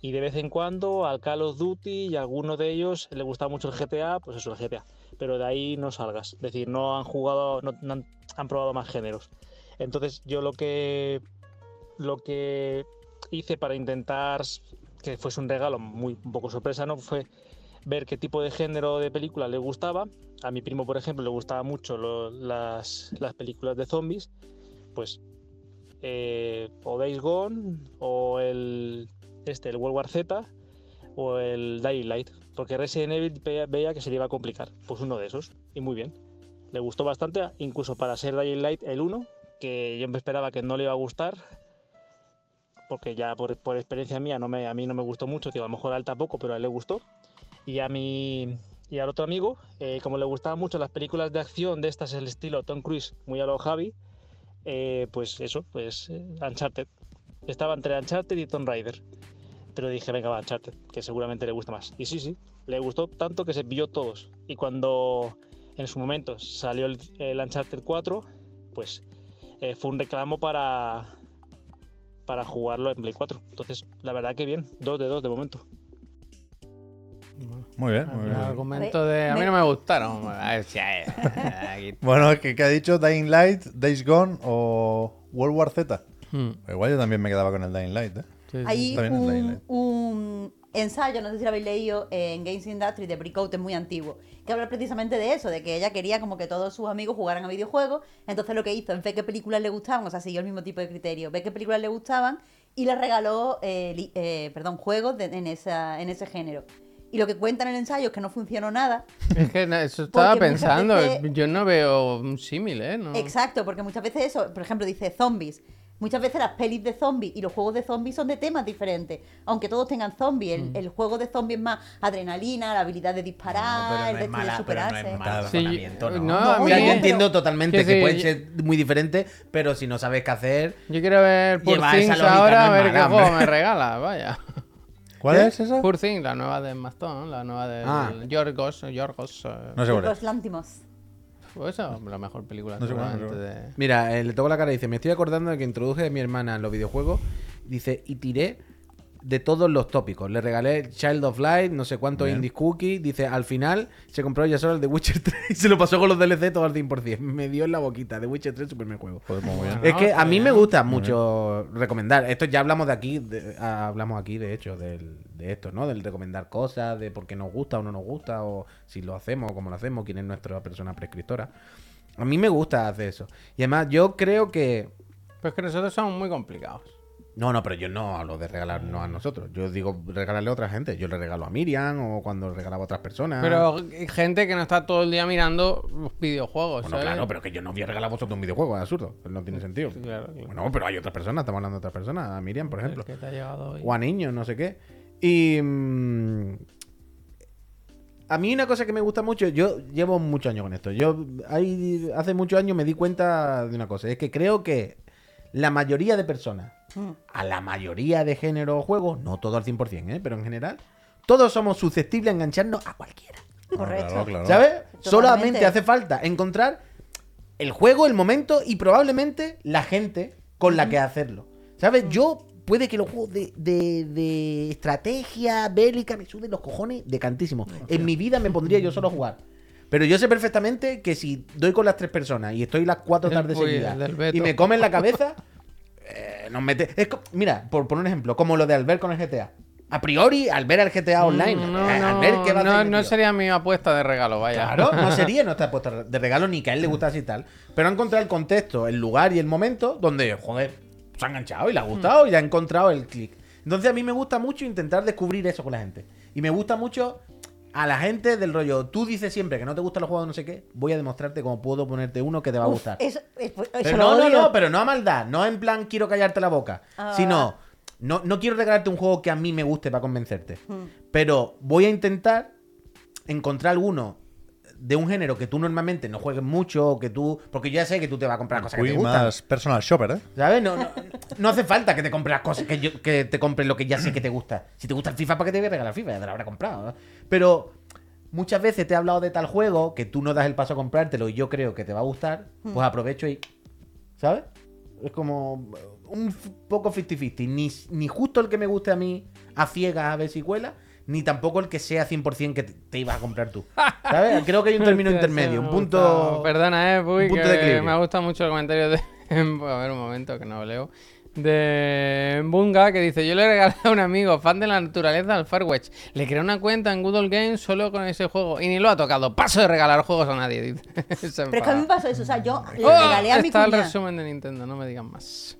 Y de vez en cuando al Call of Duty y a alguno de ellos le gustaba mucho el GTA, pues eso, el GTA. Pero de ahí no salgas. Es decir, no han jugado, no, no han, han probado más géneros. Entonces yo lo que lo que hice para intentar que fuese un regalo muy un poco sorpresa, ¿no? Fue ver qué tipo de género de película le gustaba. A mi primo, por ejemplo, le gustaba mucho las, las películas de zombies. Pues eh, o Days Gone o el este, el World War Z o el Dying. Porque Resident Evil veía que se le iba a complicar. Pues uno de esos. Y muy bien. Le gustó bastante, incluso para ser Dying Light el 1, que yo me esperaba que no le iba a gustar, porque ya por, por experiencia mía no me, a mí no me gustó mucho, que a lo mejor a él tampoco, pero a él le gustó. Y a mi y al otro amigo, eh, como le gustaban mucho las películas de acción de estas, el estilo Tom Cruise, muy a lo Javi, eh, pues eso, pues eh, Uncharted. Estaba entre Uncharted y Tomb Raider. Pero dije, venga, va, Uncharted, que seguramente le gusta más. Y sí, sí, le gustó tanto que se pilló todos. Y cuando en su momento salió el, el Uncharted 4, pues eh, fue un reclamo para, para jugarlo en Play 4. Entonces, la verdad que bien, dos de dos de momento. Muy bien, muy El bien. argumento de. A mí no me gustaron. Bueno, es que ¿qué ha dicho Dying Light, Days Gone o World War Z? Hmm, Igual yo también me quedaba con el Dying Light, ¿eh? sí, sí. Hay Está bien el Dying un, Light. un ensayo, no sé si lo habéis leído, en Games Industry de Breakout, es muy antiguo, que habla precisamente de eso, de que ella quería como que todos sus amigos jugaran a videojuegos, entonces lo que hizo en ver qué películas le gustaban, o sea, siguió el mismo tipo de criterio, ve qué películas le gustaban y le regaló, eh, li- eh, perdón, juegos de- en, esa, en ese género. Y lo que cuenta en el ensayo es que no funcionó nada, Es que eso estaba pensando. veces- Yo no veo un símil, ¿eh? No. Exacto, porque muchas veces eso, por ejemplo, dice zombies. Muchas veces las pelis de zombies y los juegos de zombies son de temas diferentes. Aunque todos tengan zombies. Mm. El, el juego de zombies es más adrenalina, la habilidad de disparar, el de esto de superarse. Sí, ¿no? no, sea, yo pero- entiendo totalmente que que sí, pueden yo- ser muy diferentes, pero si no sabes qué hacer... Yo quiero ver esa Things ahora, no a es ver qué juego me regala, vaya. ¿Cuál ¿Qué? es esa? Poor Things, la nueva de Maston, la nueva de Ah. Yorgos. Yorgos eh, No sé cuál es. Lántimos. Pues esa es la mejor película No sé cuál, de... Mira, eh, le toco la cara y dice, me estoy acordando de que introduje a mi hermana en los videojuegos, dice, y tiré de todos los tópicos. Le regalé Child of Light, no sé cuántos Bien. Indies Cookie. Dice, al final se compró ya solo el de Witcher 3 y se lo pasó con los DLC todo al 100%. Me dio en la boquita. De Witcher 3, super buen juego. Joder, pues muy bien. Es que está a mí me gusta mucho recomendar. Esto ya hablamos de aquí, de- ah, hablamos aquí de hecho del- de esto, ¿no? Del recomendar cosas, de por qué nos gusta o no nos gusta, o si lo hacemos o cómo lo hacemos, quién es nuestra persona prescriptora. A mí me gusta hacer eso. Y además yo creo que... Pues que nosotros somos muy complicados. No, no, pero yo no hablo de regalarnos a nosotros. Yo digo regalarle a otra gente. Yo le regalo a Miriam o cuando regalaba a otras personas. Pero hay gente que no está todo el día mirando los videojuegos. Bueno, ¿sabes? claro, pero que yo no voy a regalar a vosotros un videojuego, es absurdo. No tiene sentido. Claro, claro. Bueno, pero hay otras personas, estamos hablando de otras personas. A Miriam, por ejemplo. Que te ha llegado hoy. o a niños, no sé qué. Y. mm, a mí una cosa que me gusta mucho, yo llevo muchos años con esto. Yo hay, hace muchos años me di cuenta de una cosa, es que creo que la mayoría de personas, Mm. A la mayoría de género o juegos, no todo al 100%, ¿eh? pero en general, todos somos susceptibles a engancharnos a cualquiera. Correcto. Claro, claro. ¿Sabes? Totalmente. Solamente hace falta encontrar el juego, el momento y probablemente la gente con la que hacerlo. ¿Sabes? Yo puede que los juegos de, de- de estrategia bélica me suden los cojones de cantísimo. En mi vida me pondría yo solo a jugar. Pero yo sé perfectamente que si doy con las tres personas y estoy las cuatro tardes seguidas y me comen la cabeza, eh, nos mete. es mira, por poner un ejemplo, como lo de Albert con el GTA. A priori, al ver al GTA Online, Mm, No, eh, no, al ver qué va a no, no sería mi apuesta de regalo, vaya. Claro, no sería nuestra apuesta de regalo ni que a él le gustase y tal. Pero ha encontrado el contexto, el lugar y el momento donde, joder, se ha enganchado y le ha gustado y ha encontrado el clic. Entonces a mí me gusta mucho intentar descubrir eso con la gente. Y me gusta mucho a la gente del rollo, tú dices siempre que no te gustan los juegos de no sé qué, voy a demostrarte cómo puedo ponerte uno que te va a Uf, gustar. Eso, es- eso Pero lo no, no, no, pero no a maldad. No en plan quiero callarte la boca. Ah. Sino, no, no quiero regalarte un juego que a mí me guste para convencerte. Hmm. Pero voy a intentar encontrar alguno de un género que tú normalmente no juegues mucho o que tú... Porque yo ya sé que tú te vas a comprar cosas que te gustan. más personal shopper, ¿eh? ¿Sabes? No, no, no hace falta que te compres las cosas, que, yo- que te compres lo que ya sé que te gusta. Si te gusta el FIFA, ¿para qué te voy a regalar FIFA? Ya te lo habrá comprado. ¿no? Pero muchas veces te he hablado de tal juego que tú no das el paso a comprártelo y yo creo que te va a gustar, pues aprovecho y... ¿Sabes? Es como un poco 50-50. Ni, ni justo el que me guste a mí a ciegas a ver si cuela, ni tampoco el que sea 100% que te, ibas a comprar tú. ¿Sabes? Creo que hay un término intermedio, un punto... Perdona, eh, Puy, un punto que de equilibrio. me gusta mucho el comentario de. A ver, un momento que no lo leo. De Bunga que dice: Yo le regalé a un amigo fan de la naturaleza al Farwatch. Le creé una cuenta en Good Old Games solo con ese juego y ni lo ha tocado. Paso de regalar juegos a nadie. Dice. Pero es que a mí me pasó eso. O sea, yo le Oh, regalé a mi está el cuñada. resumen de Nintendo, no me digan más.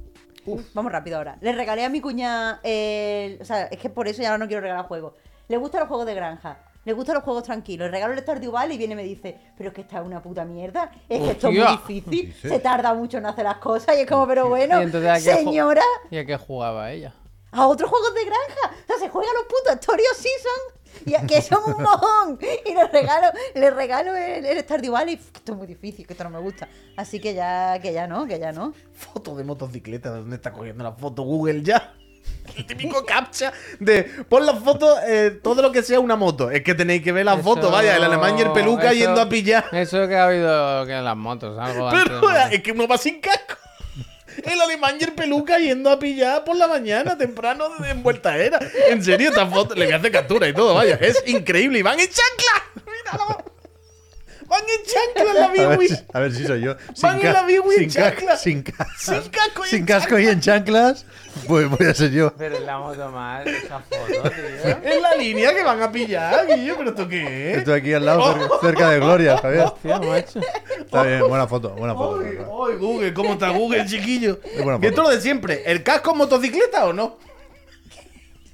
Vamos rápido ahora. Le regalé a mi cuña. el- O sea, es que por eso ya no quiero regalar juegos. Le gustan los juegos de granja. Le gustan los juegos tranquilos. Le regalo el Stardew Valley y viene y me dice: Pero es que esta es una puta mierda. Es que esto es muy difícil. Se tarda mucho en hacer las cosas. Y es como, pero bueno, Y entonces, ¿a qué ju- señora, ¿Y a qué jugaba ella? a otros juegos de granja. O sea, se juegan los putos Story of Season. Y a- que son un mojón. Y le regalo, le regalo el, el Stardew Valley. Que esto es muy difícil, que esto no me gusta. Así que ya, que ya no, que ya no. Foto de motocicleta, ¿de dónde está cogiendo la foto Google ya? El típico captcha de pon la foto, eh, todo lo que sea una moto. Es que tenéis que ver la Eso- foto, vaya, el alemán y el peluca eso- yendo a pillar. Eso que ha habido que en las motos, algo Pero es que uno va sin casco. El alemán y el peluca yendo a pillar por la mañana, temprano, en vuelta era. En serio, esta foto, le voy a hacer captura y todo, vaya. Es increíble. Y van en chancla. Míralo. Van en chancla la Biwi. si, a ver si soy yo. Van en ca- la Biwi en sin, ca- chanclas. sin casco. Sin casco y en Sin casco y en chanclas. Pues voy a ser yo. Pero en la moto mal, esa foto, tío. En la línea que van a pillar, Guillo, ¿pero esto qué es? Estoy aquí al lado, cerca, cerca de Gloria, Javier. Tío, macho. Está bien, buena foto, buena foto. Ay, Google, ¿cómo está Google, chiquillo? Es buena Que esto es lo de siempre. ¿El casco en motocicleta o no?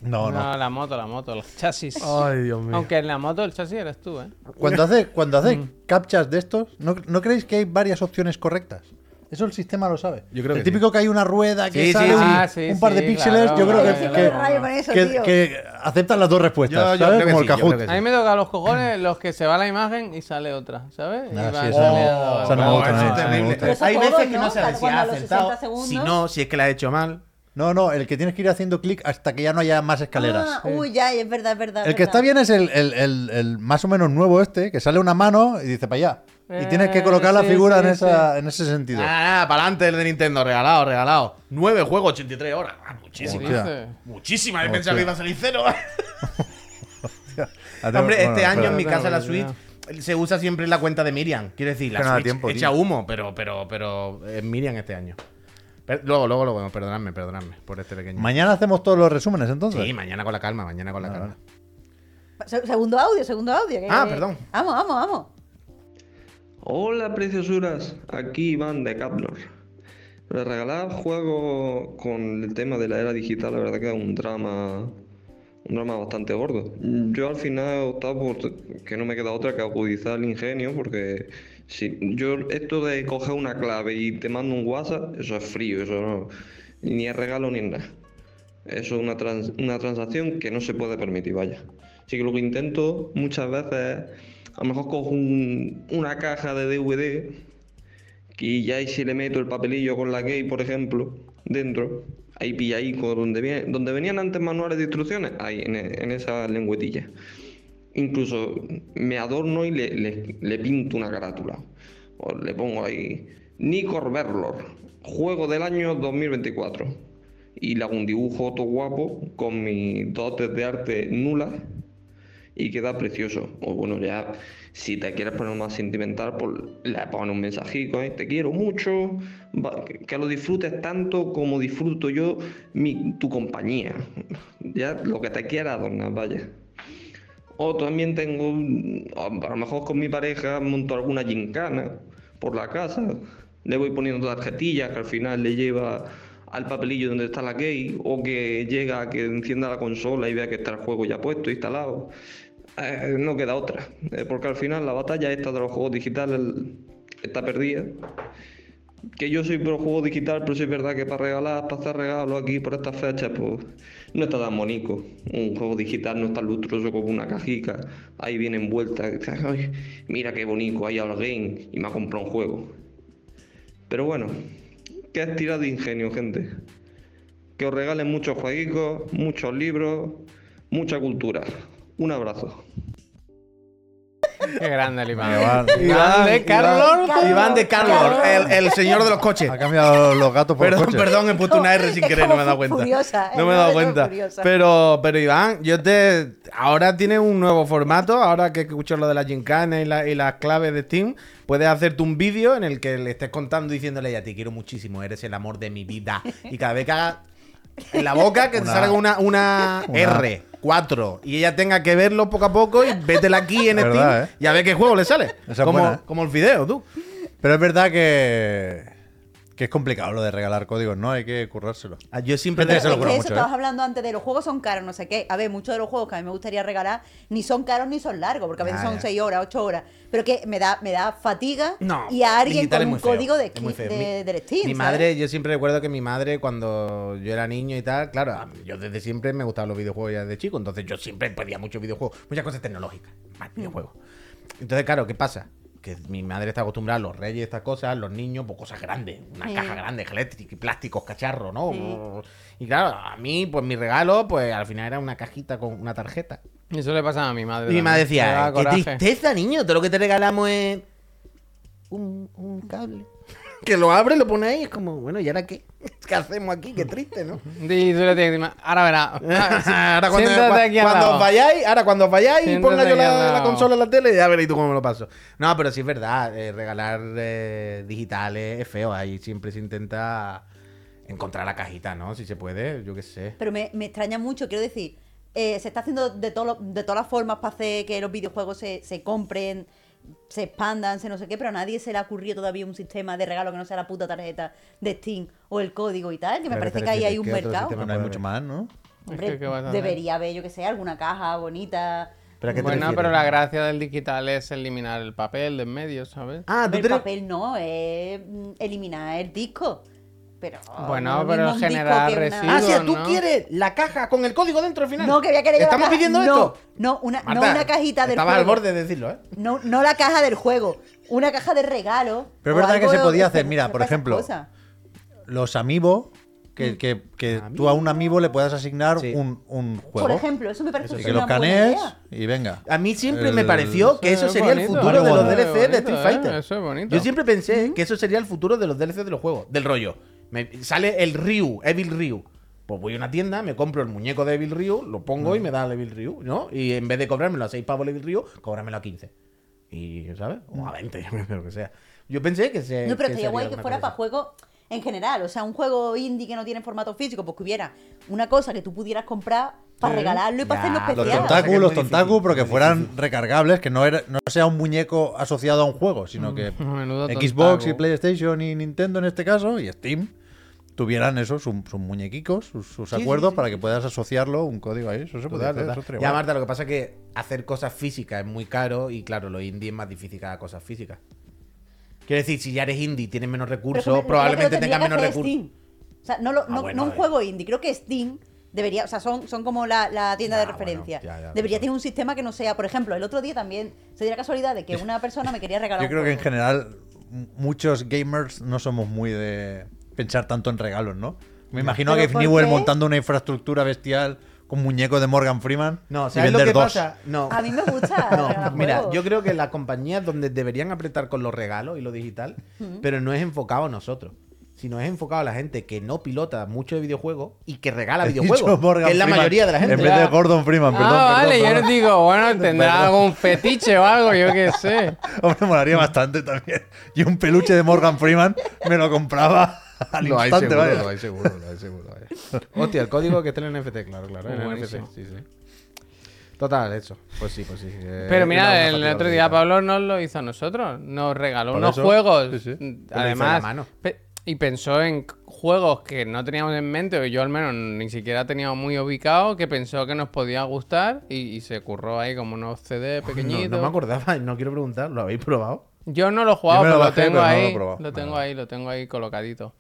No, no. No, la moto, la moto, los chasis. Ay, Dios Aunque en la moto el chasis eres tú, ¿eh? Cuando hace, cuando hace captchas de estos, ¿no, ¿no creéis que hay varias opciones correctas? Eso el sistema lo sabe. Yo creo el que típico que hay una rueda que Sí, sale sí. Ah, sí, un par de píxeles, claro, yo creo claro, que, claro, que, eso, aceptan las dos respuestas, Yo- yo ¿sabes? Como sí, el. A mí me toca los cojones los que se va la imagen y sale otra, ¿sabes? Ah, va sí, eso no- no eso es terrible. Hay veces que ¿no? si Cuando ha acertado. 60 segundos- Si no, si es que la ha hecho mal. No, no, el que tienes que ir haciendo clic hasta que ya no haya más escaleras. Ah, uy, ya, es verdad, es verdad. el que está bien es el, el- el- el más o menos nuevo este, que sale una mano y dice para allá. Y tienes que Eh, colocar la sí, figura sí, en, esa, en ese sentido. Ah, para adelante el de Nintendo, regalado, regalado. Nueve juegos, 83 horas. Ah, ¿Qué muchísimo. Hostia. Muchísima, he pensado que iba a salir cero. Tengo- Hombre, bueno, este año en mi casa la Switch se usa siempre la cuenta de Miriam. Quiero decir, la Switch tiempo, echa tío. humo, pero, pero, pero es Miriam este año. Per- luego, luego lo vemos, perdonadme, perdonadme por este pequeño. Mañana hacemos todos los resúmenes entonces. sí, mañana con la calma, mañana con la calma. Se- Segundo audio, segundo audio. que- Ah, perdón. Vamos, vamos, vamos. Hola preciosuras, aquí Iván de Caplor. Para regalar juegos con el tema de la era digital, la verdad que es un drama, un drama bastante gordo. Yo al final he optado por que no me queda otra que agudizar el ingenio, porque si yo esto de coger una clave y te mando un WhatsApp, eso es frío, eso no, ni es regalo ni nada. Eso es una, trans- una transacción que no se puede permitir, vaya. Así que lo que intento muchas veces es, a lo mejor cojo un- una caja de DVD y ya ahí si le meto el papelillo con la key, por ejemplo, dentro, ahí pillaico, donde, viene, donde venían antes manuales de instrucciones, ahí en, en esa lengüetilla. Incluso me adorno y le, le- pinto una carátula. O le pongo ahí Nico Verlor, juego del año 2024. Y le hago un dibujo todo guapo con mis dotes de arte nulas y queda precioso. O bueno, ya si te quieres poner más sentimental, pues le pones un mensajito, ¿eh? te quiero mucho, que lo disfrutes tanto como disfruto yo mi, tu compañía. Ya lo que te quiera adornar, vaya. O también tengo, a lo mejor con mi pareja monto alguna gincana por la casa. Le voy poniendo tarjetillas que al final le lleva al papelillo donde está la key. O que llega a que encienda la consola y vea que está el juego ya puesto, instalado. Eh, no queda otra. eh, porque al final la batalla esta de los juegos digitales está perdida. Que yo soy pro juego digital, pero sí es verdad que para regalar, para hacer regalos aquí por estas fechas, pues no está tan bonito. Un juego digital no es tan lustroso como una cajica. Ahí viene envuelta. "Ay, mira qué bonito, ahí al game y me ha comprado un juego. Pero bueno, que es tirar de ingenio, gente. Que os regalen muchos jueguitos, muchos libros, mucha cultura. Un abrazo. Qué grande el Iván. Iván. Iván de Carlos. Iván. Iván de Carlos, el, el señor de los coches. Ha cambiado los gatos por Perdón, coches. perdón, he puesto una R sin querer, no me he dado cuenta. furiosa, no me he dado cuenta. Pero, pero Iván, yo te. Ahora tienes un nuevo formato. Ahora que escucho lo de la gincana y, la- y las claves de Steam, puedes hacerte un vídeo en el que le estés contando diciéndole ya te quiero muchísimo, eres el amor de mi vida. Y cada vez que haga en la boca que te salga una, una, Una- R. 4 y ella tenga que verlo poco a poco y vétela aquí en Verdad, Steam ¿eh? y a ver qué juego le sale. Esa es como, buena, ¿eh? como el video, tú. Pero es verdad que, que es complicado lo de regalar códigos, ¿no? Hay que currárselo. Ah, Yo siempre Gente te que se lo Es que eso mucho, estabas ¿eh? hablando antes de los juegos son caros, no sé qué. A ver, muchos de los juegos que a mí me gustaría regalar ni son caros ni son largos, porque a veces Ya, son ya. 6 horas, 8 horas. Pero que me da, me da fatiga No, y a alguien con un código de, de- Mi- del Steam. Mi ¿sabes? madre, yo siempre recuerdo que mi madre, cuando yo era niño y tal, claro, yo desde siempre me gustaban los videojuegos ya de chico, entonces yo siempre pedía muchos videojuegos, muchas cosas tecnológicas, más Mm. videojuegos. Entonces, claro, ¿qué pasa? Que mi madre está acostumbrada a los reyes, estas cosas, los niños, pues cosas grandes, una Sí. caja grande, eléctrica, plásticos, cacharros, ¿no? Y claro, a mí, pues mi regalo, pues al final era una cajita con una tarjeta. Y eso le pasa a mi madre. Y mi madre decía, da "Eh, qué coraje. tristeza, niño, todo lo que te regalamos es un, un cable. Que lo abre, lo pone ahí, es como, bueno, ¿y ahora qué? ¿Qué hacemos aquí? Qué triste, ¿no? Y tú le tienes que decir, ahora verá. ahora cuando, aquí os vayáis, ahora cuando os vayáis y Siéntate ponga yo la, consola en la tele, ya veréis tú cómo me lo paso. No, pero sí es verdad, eh, regalar eh, digitales es feo, ahí siempre se intenta encontrar la cajita, ¿no? Si se puede, yo qué sé. Pero me, me extraña mucho, quiero decir, eh, se está haciendo de, todo de todas las formas para hacer que los videojuegos se, se compren, se expandan, se no sé qué, pero a nadie se le ha ocurrido todavía un sistema de regalo que no sea la puta tarjeta de Steam o el código y tal, que me ¿A qué parece que ahí hay un ¿Qué otro mercado. No hay mucho más, ¿no? Hombre, ¿Qué- qué vas a hacer? debería haber, yo que sé, alguna caja bonita. ¿Pero a qué te Bueno, refieres? pero la gracia del digital es eliminar el papel de en medio, ¿sabes? Ah, tú el te papel no, es mm, eliminar el disco. Pero, Bueno, no pero que una- residuos. Ah, o sea, tú ¿no? quieres la caja con el código dentro al final. No, que voy a querer yo la ¿Estamos caja. pidiendo no, esto? No, una, no una cajita del Estabas juego. al borde de decirlo, ¿eh? No, no la caja del juego, una caja de regalo. Pero es verdad que se podía hacer, mira, por ejemplo. Los Amiibo que, que- que tú a un amigo le puedas asignar Sí. un, un Por juego. ejemplo, eso me parece y una que lo buena escanees idea. y venga. A mí siempre me pareció que eso es sería el futuro de los DLC de Street ¿eh? Fighter. Eso es bonito. Yo siempre pensé que eso sería el futuro de los DLC de los juegos, del rollo. Me- sale el Ryu, Evil Ryu. Pues voy a una tienda, me compro el muñeco de Evil Ryu, lo pongo y me da el Evil Ryu, ¿no? Y en vez de cobrármelo a 6 pavos el Evil Ryu, cóbramelo a 15. Y, ¿sabes? O a 20, lo que sea. Yo pensé que se. No, pero que estaría guay que fuera cosa para juegos en general. O sea, un juego indie que no tiene formato físico, pues que hubiera una cosa que tú pudieras comprar para regalarlo y para hacerlo los Los especial. tontaku, los tontaku, pero que fueran recargables, que no, era, no sea un muñeco asociado a un juego, sino que Menudo Xbox y. PlayStation y Nintendo en este caso, y Steam, tuvieran eso, sus, sus muñequicos, sus, sus acuerdos para que puedas asociarlo un código ahí. Eso se puede Total, hacer. total. eso Ya. Marta, lo que pasa es que hacer cosas físicas es muy caro y claro, los indie es más difícil que hacer cosas físicas. Quiero decir, si ya eres indie, tienes menos recursos, probablemente lo tengas menos recursos. Steam. O sea, no, lo- no, bueno, no un eh. juego indie. Creo que Steam debería, o sea, son, son como la, la tienda de bueno, referencia. ya, ya, debería tener un sistema que no sea, por ejemplo, el otro día también se dio la casualidad de que una persona me quería regalar Yo un creo que en general muchos gamers no somos muy de pensar tanto en regalos, ¿no? Me imagino a ¿Pero Gabe Newell montando una infraestructura bestial con muñecos de Morgan Freeman No, y ¿sabes lo vender que dos. pasa? No. A mí me gusta No, mira, yo creo que las compañías donde deberían apretar con los regalos y lo digital, pero no es enfocado a nosotros, sino es enfocado a la gente que no pilota mucho de videojuegos y que regala He videojuegos, que es la Freeman mayoría de la gente. En vez de Gordon Freeman, perdón. ah, perdón, vale, yo les digo, bueno, tendrá algún fetiche o algo, yo qué sé. Hombre, molaría bastante también. Y un peluche de Morgan Freeman me lo compraba al Lo hay instante, seguro, vaya. lo hay seguro, lo hay seguro. vaya. Hostia, el código que está en el NFT, claro, claro. En Buenísimo. sí, sí. Total, eso. Pues sí, pues sí. eh, Pero mira, el otro día. Pablo nos lo hizo a nosotros. Nos regaló Por unos eso, juegos. sí, sí. lo Además, mano. pe- y pensó en juegos que no teníamos en mente, o yo al menos ni siquiera teníamos muy ubicado, que pensó que nos podía gustar y, y se curró ahí como unos CD No, pequeñitos. no me acordaba, no quiero preguntar, ¿lo habéis probado? Yo no lo he jugado, Yo me lo pero lo bajé, tengo pero no lo he ahí. Lo tengo Vale, ahí, lo tengo ahí colocadito.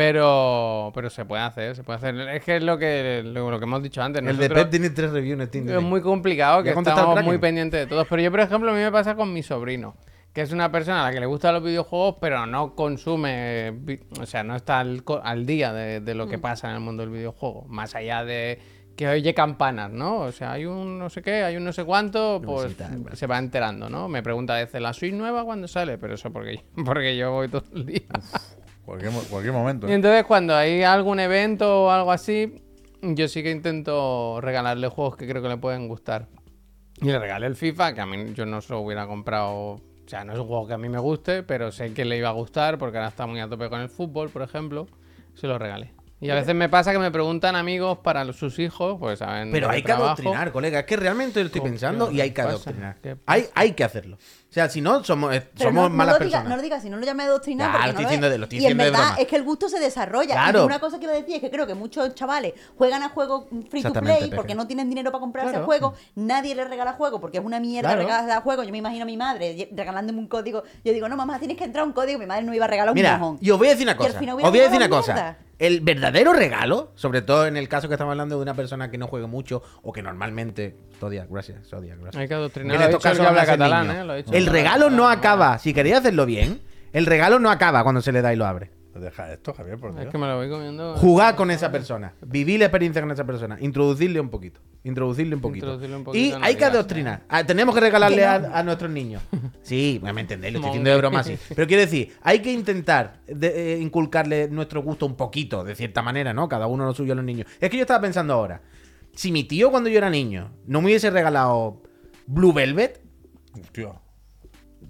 Pero, pero se puede hacer, se puede hacer. Es que es lo que, lo, lo que hemos dicho antes. El de Pep tiene tres reviews en Steam. es muy complicado, que ¿Ya contestado estamos muy pendientes de todos. Pero yo, por ejemplo, a mí me pasa con mi sobrino, que es una persona a la que le gustan los videojuegos, pero no consume, o sea, no está al, día de, de lo que pasa en el mundo del videojuego. Más allá de que oye campanas, ¿no? O sea, hay un no sé qué, hay un no sé cuánto, pues se va enterando, ¿no? Me pregunta a veces, ¿la Switch nueva cuándo sale? Pero eso porque, porque yo voy todo el día. Cualquier, mo- cualquier momento. Y entonces cuando hay algún evento o algo así, yo sí que intento regalarle juegos que creo que le pueden gustar. Y le regalé el FIFA, que a mí yo no se lo hubiera comprado. O sea, no es un juego que a mí me guste, pero sé que le iba a gustar porque ahora está muy a tope con el fútbol, por ejemplo. Se lo regalé. Y a veces me pasa que me preguntan amigos para sus hijos, pues saben. Pero hay que trabajo. adoctrinar, colega. Es que realmente lo estoy pensando y hay que adoctrinar. Hay, hay que hacerlo. O sea, si no, somos, eh, Pero somos no, no malas lo diga- personas. no lo digas, si no lo llame adoctrinar. Porque lo no estoy es. diciendo de- lo estoy y en diciendo de verdad es que el gusto se desarrolla. Claro. Y una cosa que iba a decir es que creo que muchos chavales juegan a juegos free to play porque no tienen dinero para comprarse Claro. juegos. Nadie les regala juegos porque es una mierda Claro. regalar juegos. Yo me imagino a mi madre regalándome un código. Yo digo, no, mamá, tienes que entrar a un código. Mi madre no iba a regalar un Mira, mojón. y os voy a decir una Y al cosa. Os voy a decir una cosa. El verdadero regalo, sobre todo en el caso que estamos hablando de una persona que no juegue mucho o que normalmente. Sodia, gracias, Sodia, gracias. Hay que adoctrinar. En estos casos habla catalán. ¿eh? Lo El regalo no acaba. Si queréis hacerlo bien, el regalo no acaba cuando se le da y lo abre. Deja esto, Javier, por Es Dios. que me lo voy comiendo. Jugar con esa persona, vivir la experiencia con esa persona, introducirle un poquito, introducirle un poquito. Introducirle un poquito y hay que adoctrinar. Ah, tenemos que regalarle a, nuestros niños. Sí, me entendéis, lo estoy diciendo de broma así. Pero quiero decir, hay que intentar de- eh, inculcarle nuestro gusto un poquito, de cierta manera, ¿no? Cada uno lo suyo a los niños. Es que yo estaba pensando ahora, si mi tío cuando yo era niño no me hubiese regalado Blue Velvet, Hostia.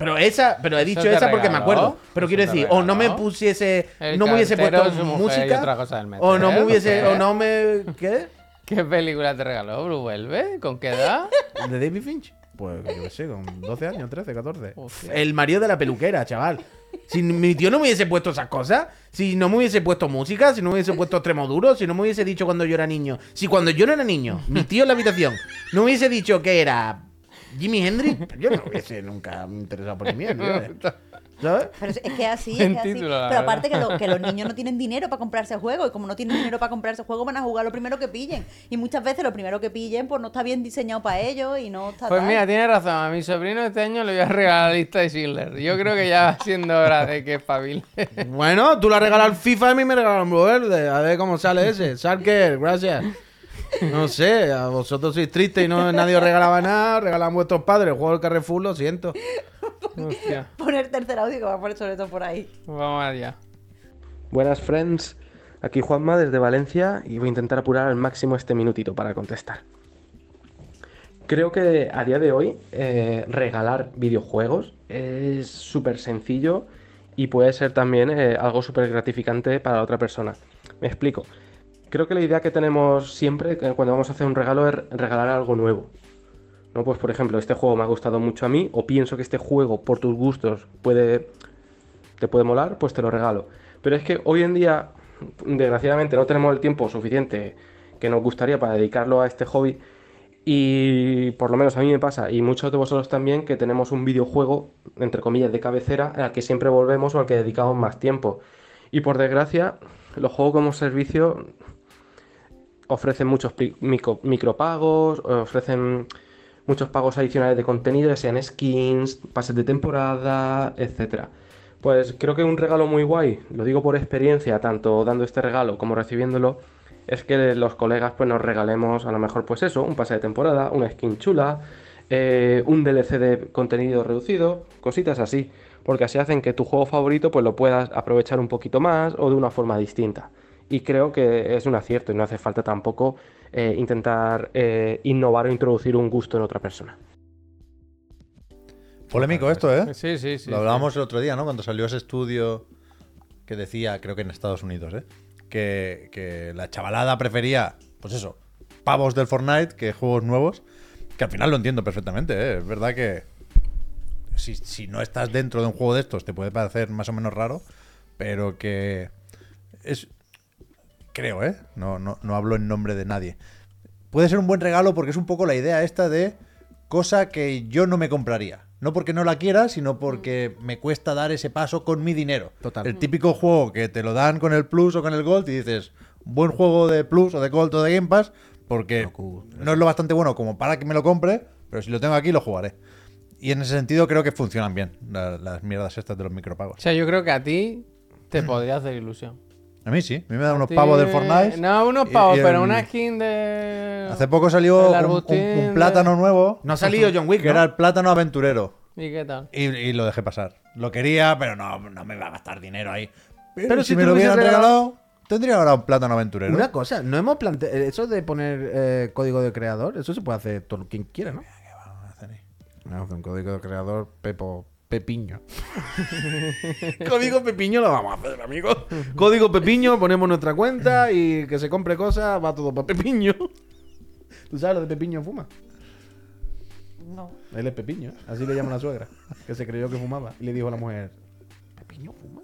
Pero esa, pero he dicho esa porque me acuerdo. Pero ¿Eso quiero decir, o no me pusiese, El no me hubiese puesto música, otra cosa del o no me meter, hubiese, ¿qué? o no me, ¿qué? ¿Qué película te regaló, Blue Velvet? ¿Con qué edad? ¿De David Finch? Pues yo qué sé, con 12 años, 13, 14. Hostia. El marido de la peluquera, chaval. Si mi tío no me hubiese puesto esas cosas, si no me hubiese puesto música, si no me hubiese puesto extremo duro, si no me hubiese dicho cuando yo era niño, si cuando yo no era niño, mi tío en la habitación no me hubiese dicho que era Jimi Hendrix, yo no hubiese nunca me interesado por mi mierda. ¿Sabes? Pero es que así, es así. título, la Pero aparte que, lo- que los niños no tienen dinero para comprarse el juego y como no tienen dinero para comprarse el juego van a jugar lo primero que pillen. Y muchas veces lo primero que pillen pues no está bien diseñado para ellos y no está Pues tal. mira, tiene razón. A mi sobrino este año le voy a regalar la lista de Schindler. Yo creo que ya va siendo hora de que espabile. Bueno, tú le has regalado el FIFA y a mí me regalaron el verde. A ver cómo sale ese. Sarker, gracias. No sé, a vosotros sois tristes y no nadie os regalaba nada. Regalan vuestros padres el juego del Carrefour, lo siento. Hostia. Poner tercer audio que va a poner sobre todo por ahí. Vamos allá. Buenas friends, aquí Juanma desde Valencia y voy a intentar apurar al máximo este minutito para contestar. Creo que a día de hoy eh, regalar videojuegos es súper sencillo y puede ser también eh, algo súper gratificante para la otra persona. Me explico. Creo que la idea que tenemos siempre que cuando vamos a hacer un regalo es regalar algo nuevo. ¿No? Pues por ejemplo, este juego me ha gustado mucho a mí o pienso que este juego por tus gustos puede te puede molar, pues te lo regalo. Pero es que hoy en día, desgraciadamente, no tenemos el tiempo suficiente que nos gustaría para dedicarlo a este hobby. Y por lo menos a mí me pasa, y muchos de vosotros también, que tenemos un videojuego, entre comillas, de cabecera, al que siempre volvemos o al que dedicamos más tiempo. Y por desgracia, los juegos como servicio ofrecen muchos micro- micropagos, ofrecen muchos pagos adicionales de contenido, ya sean skins, pases de temporada, etcétera. Pues creo que un regalo muy guay, lo digo por experiencia, tanto dando este regalo como recibiéndolo, es que los colegas pues nos regalemos a lo mejor pues eso, un pase de temporada, una skin chula, eh, un DLC de contenido reducido, cositas así, porque así hacen que tu juego favorito pues lo puedas aprovechar un poquito más o de una forma distinta. Y creo que es un acierto y no hace falta tampoco eh, intentar eh, innovar o introducir un gusto en otra persona. Polémico esto, ¿eh? Sí, sí, sí. Lo hablábamos el otro día, ¿no? Cuando salió ese estudio que decía, creo que en Estados Unidos, ¿eh? Que, que la chavalada prefería, pues eso, pavos del Fortnite que juegos nuevos. Que al final lo entiendo perfectamente, ¿eh? Es verdad que si, si no estás dentro de un juego de estos te puede parecer más o menos raro, pero que es... Creo, ¿eh? No, no, no hablo en nombre de nadie. Puede ser un buen regalo porque es un poco la idea esta de cosa que yo no me compraría. No porque no la quiera, sino porque me cuesta dar ese paso con mi dinero. Total. El típico juego que te lo dan con el Plus o con el Gold y dices, buen juego de Plus o de Gold o de Game Pass, porque no es lo bastante bueno como para que me lo compre, pero si lo tengo aquí lo jugaré. Y en ese sentido creo que funcionan bien la- las mierdas estas de los O micropagos. sea, yo creo que a ti te podría hacer ilusión. A mí sí, a mí me dan unos pavos del Fortnite. No, unos pavos, y pero el- una skin de. Hace poco salió el un, un- arbustín un de- plátano nuevo. No ha salido John Wick, Que ¿no? era el plátano aventurero. ¿Y qué tal? Y, y lo dejé pasar. Lo quería, pero no, no me va a gastar dinero ahí. Pero, Pero si, si me te lo hubieran regalado- regalado, tendría ahora un plátano aventurero. Una cosa, no hemos planteado. Eso de poner eh, código de creador, eso se puede hacer todo quien quiera, ¿no? Vamos a hacer un código de creador Pepo. Pepiño. código Pepiño lo vamos a hacer, amigos. Código Pepiño, ponemos nuestra cuenta y que se compre cosas, va todo para Pepiño. ¿Tú sabes lo de Pepiño fuma? No. Él es Pepiño, así le llama la suegra, que se creyó que fumaba. Y le dijo a la mujer, ¿Pepiño fuma?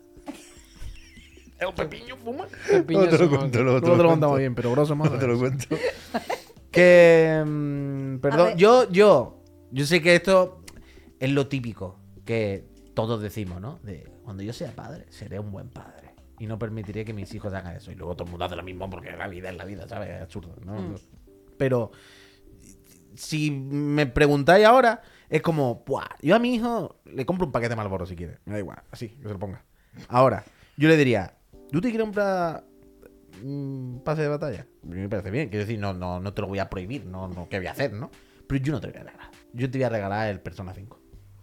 ¿El Pepiño fuma? Pepiño Luego te lo cuento, luego te lo lo contamos bien, pero grosso modo. Luego te lo cuento. Que. mm, perdón, yo, yo. Yo sé que esto es lo típico que todos decimos, ¿no? De cuando yo sea padre, seré un buen padre. Y no permitiré que mis hijos hagan eso. Y luego todo el mundo hace lo mismo porque la vida es la vida, ¿sabes? Es absurdo, ¿no? Pero. Si me preguntáis ahora, es como, Buah, yo a mi hijo le compro un paquete de Malboro si quiere. Me da igual, así, que se lo ponga. Ahora, yo le diría, ¿tú te quieres comprar un pase de batalla? A mí me parece bien. Quiero decir, no, no, no te lo voy a prohibir, no, no, ¿qué voy a hacer, no? Pero yo no te voy a regalar. Yo te voy a regalar el Persona 5.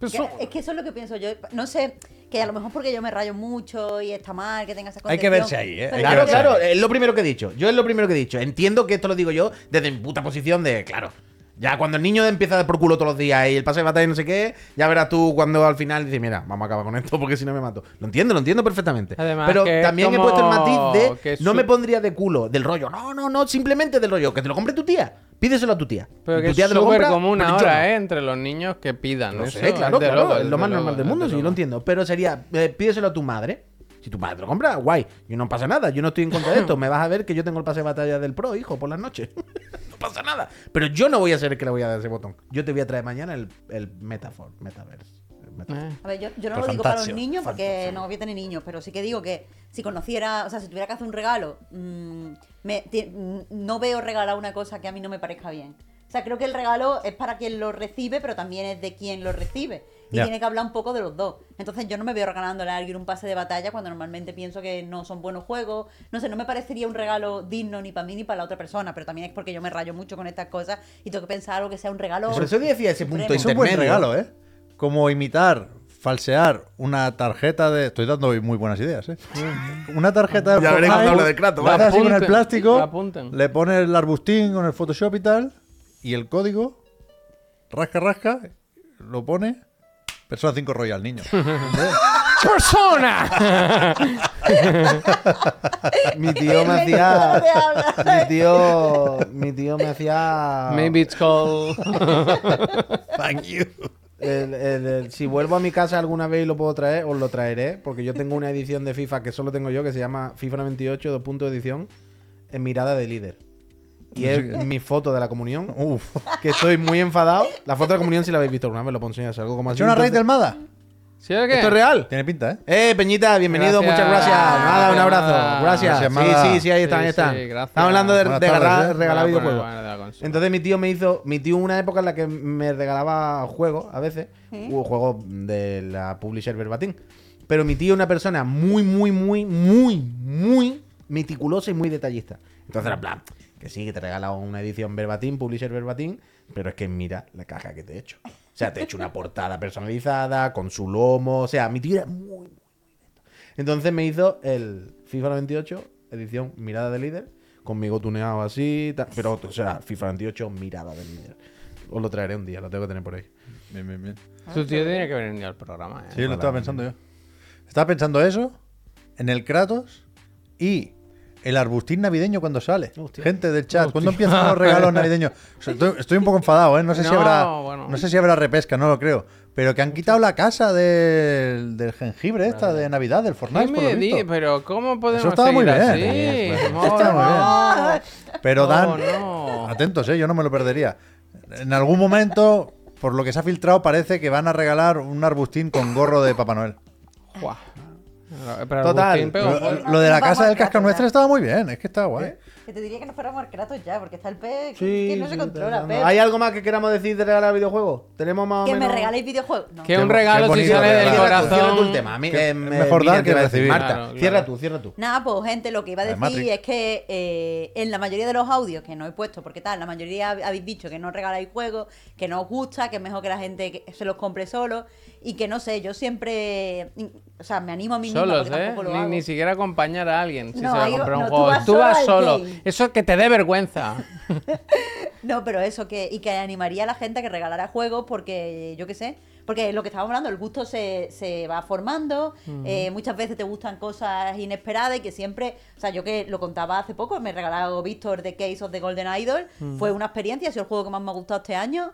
Pues es que eso es lo que pienso yo. No sé, que a lo mejor porque yo me rayo mucho y está mal que tenga esa Hay que verse ahí, ¿eh? pero Claro, verse claro, ahí. es lo primero que he dicho. Yo es lo primero que he dicho. Entiendo que esto lo digo yo desde mi puta posición de, claro. Ya cuando el niño empieza a dar por culo todos los días y el pase de batalla y no sé qué, ya verás tú cuando al final dices, mira, vamos a acabar con esto porque si no me mato. Lo entiendo, lo entiendo perfectamente. Además Pero también he puesto el matiz de no me pondría de culo del rollo. No, no, no, simplemente del rollo. Que te lo compre tu tía. Pídeselo a tu tía. Pero que tu es tía súper común ahora, no. ¿eh? Entre los niños que pidan. Lo eso, sé, claro, es claro, es lo más normal del mundo, sí, yo lo entiendo. Pero sería, eh, pídeselo a tu madre. Si tu madre lo compra, guay. Y no pasa nada, yo no estoy en contra de esto. Me vas a ver que yo tengo el pase de batalla del Pro, hijo, por las noches. no pasa nada. Pero yo no voy a ser el que le voy a dar ese botón. Yo te voy a traer mañana el, el Metafor, Metaverse. Eh. A ver, yo, yo no lo digo para los niños porque no voy a tener niños, pero sí que digo que si conociera, o sea, si tuviera que hacer un regalo, mm, me- ti- mm, no veo regalar una cosa que a mí no me parezca bien. O sea, creo que el regalo es para quien lo recibe, pero también es de quien lo recibe. Y Ya. tiene que hablar un poco de los dos. Entonces yo no me veo regalándole a alguien un pase de batalla cuando normalmente pienso que no son buenos juegos. No sé, no me parecería un regalo digno ni para mí ni para la otra persona, pero también es porque yo me rayo mucho con estas cosas y tengo que pensar algo que sea un regalo. Por eso decía ese punto. Es un buen regalo, ¿eh? Como imitar, falsear una tarjeta de. Estoy dando hoy muy buenas ideas, ¿eh? Una tarjeta de. Ya cuando hablo de Kratos, la así con el plástico, le pones el arbustín con el Photoshop y tal, y el código, rasca, rasca, lo pone. Persona 5 Royal, niño. ¡Persona! Mi tío me hacía. mi tío. Mi tío me hacía. Maybe it's called. Thank you. El- el- el- si vuelvo a mi casa alguna vez y lo puedo traer, os lo traeré. Porque yo tengo una edición de FIFA que solo tengo yo, que se llama FIFA 98, dos puntos de edición, en mirada de líder. Y es mi foto de la comunión, Uf. que estoy muy enfadado. La foto de la comunión, si la habéis visto alguna vez, lo puedo enseñar. Algo como ¿Ha así. hecho una raid Entonces- del Mada? ¿Sí o qué? ¿Esto es real? Tiene pinta, ¿eh? Eh, Peñita, bienvenido, Gracias. muchas gracias. Nada, un abrazo. Gracias, Sí, sí, sí, ahí están, Sí, ahí están. sí, gracias. Estamos hablando de, de tardes, regalar, ¿eh? regalar videojuegos. Entonces mi tío me hizo, mi tío una época en la que me regalaba juegos a veces, hubo juegos de la publisher Verbatim. Pero mi tío es una persona muy, muy, muy, muy, muy meticulosa y muy detallista. Entonces era en plan, que sí, que te regala una edición Verbatim, publisher Verbatim, pero es que mira la caja que te he hecho. O sea, te he hecho una portada personalizada, con su lomo, o sea, mi tío era muy, muy, muy. Entonces me hizo el FIFA 98, edición mirada de líder, conmigo tuneado así, pero, o sea, FIFA 98, mirada de líder. Os lo traeré un día, lo tengo que tener por ahí. Bien, bien, bien. Tu tío tiene que venir al programa, ¿eh? Sí, lo estaba pensando yo. Estaba pensando eso, en el Kratos y el arbustín navideño cuando sale. Gente del chat, ¿cuándo empiezan los regalos navideños? O sea, estoy, estoy un poco enfadado, ¿eh? No sé, si habrá, bueno. no sé si habrá repesca, no lo creo. Pero que han quitado la casa del, del jengibre esta de Navidad, del ¿Qué Fortnite, por me lo di? Pero ¿cómo podemos Eso estaba muy bien. así? Muy no. bien. Pero Dan, no. atentos, ¿eh? Yo no me lo perdería. En algún momento, por lo que se ha filtrado, parece que van a regalar un arbustín con gorro de Papá Noel. Guau. Pero Total. Pegó Lo, de la casa del cascanueces ya. estaba muy bien, es que estaba guay. Que te diría que no fuéramos al Kratos ya, porque está el pez que, Sí, que no se controla. no, no. Pep. ¿Hay algo más que queramos decir de regalar videojuegos? Tenemos más o Que me regaléis videojuegos. No. Que un regalo si sale del regalar. Cierra tú, cierra tú corazón. el tema. A mí, Que eh, mejor dar que recibir. Marta, Claro, cierra tú, cierra tú. Nada, pues gente, lo que iba a decir es que eh, en la mayoría de los audios que no he puesto, porque tal, la mayoría hab- habéis dicho que no regaláis juegos, que no os gusta, que es mejor que la gente que se los compre solo y que no sé, yo siempre, o sea, me animo a mí misma Solos, porque ¿eh? lo Ni, ni siquiera acompañar a alguien si No, se va a comprar un no, tú juego. vas Tú vas solo. game. Eso que te dé vergüenza. No, pero eso, que, y que animaría a la gente a que regalara juegos porque, yo qué sé, porque lo que estábamos hablando, el gusto se, se va formando, eh, muchas veces te gustan cosas inesperadas y que siempre, o sea, yo que lo contaba hace poco, me regaló Víctor The Case of the Golden Idol, fue una experiencia, ha sido el juego que más me ha gustado este año.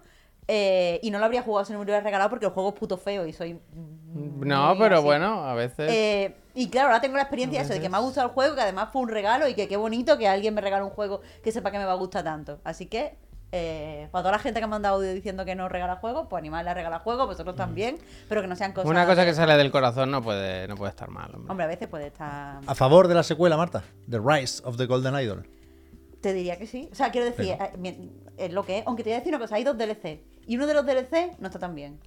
Eh, y no lo habría jugado si no me lo hubiera regalado porque el juego es puto feo y soy. No, pero así. bueno, a veces. Eh, y claro, ahora tengo la experiencia eso, de que me ha gustado el juego, que además fue un regalo y que qué bonito que alguien me regale un juego que sepa que me va a gustar tanto. Así que, eh, para toda la gente que me ha mandado audio diciendo que no regala juegos, pues animarle a regalar juegos, vosotros también, pero que no sean cosas. Una cosa que sale del corazón no puede, no puede estar mal, hombre. Hombre, a veces puede estar. A favor de la secuela, Marta. The Rise of the Golden Idol. Te diría que sí. O sea, quiero decir, es lo que es. Aunque te voy a decir una cosa, hay dos DLC. Y uno de los DLC no está tan bien.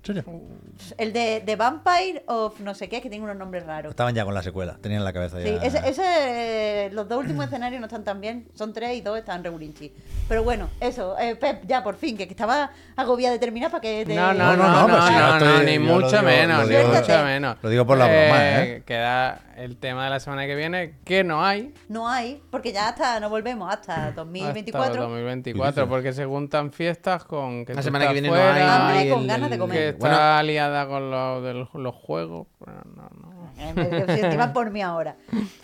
El de, de Vampire of no sé qué, que tiene unos nombres raros. Estaban ya con la secuela, tenían la cabeza ya. Sí, ese, ese, los dos últimos escenarios no están tan bien. Son tres y dos están regulinchi. Pero bueno, eso, eh, Pep, ya por fin, que, que estaba agobiada de terminar para que te. No, no, No, no, no, no, pues no, estoy- ni mucho digo- menos, lo ni digo- mucho menos. lo digo por la broma, ¿eh? Queda el tema de la semana que viene, que no hay. No hay, porque ya hasta no volvemos hasta Hasta 2024. 2024, porque se juntan fiestas con que La semana que estás viene no fuera, hay. Hambre, el- con ganas de comer. que está Bueno, liada con lo de los, los juegos. Bueno, no, no. Eh, por mí ahora.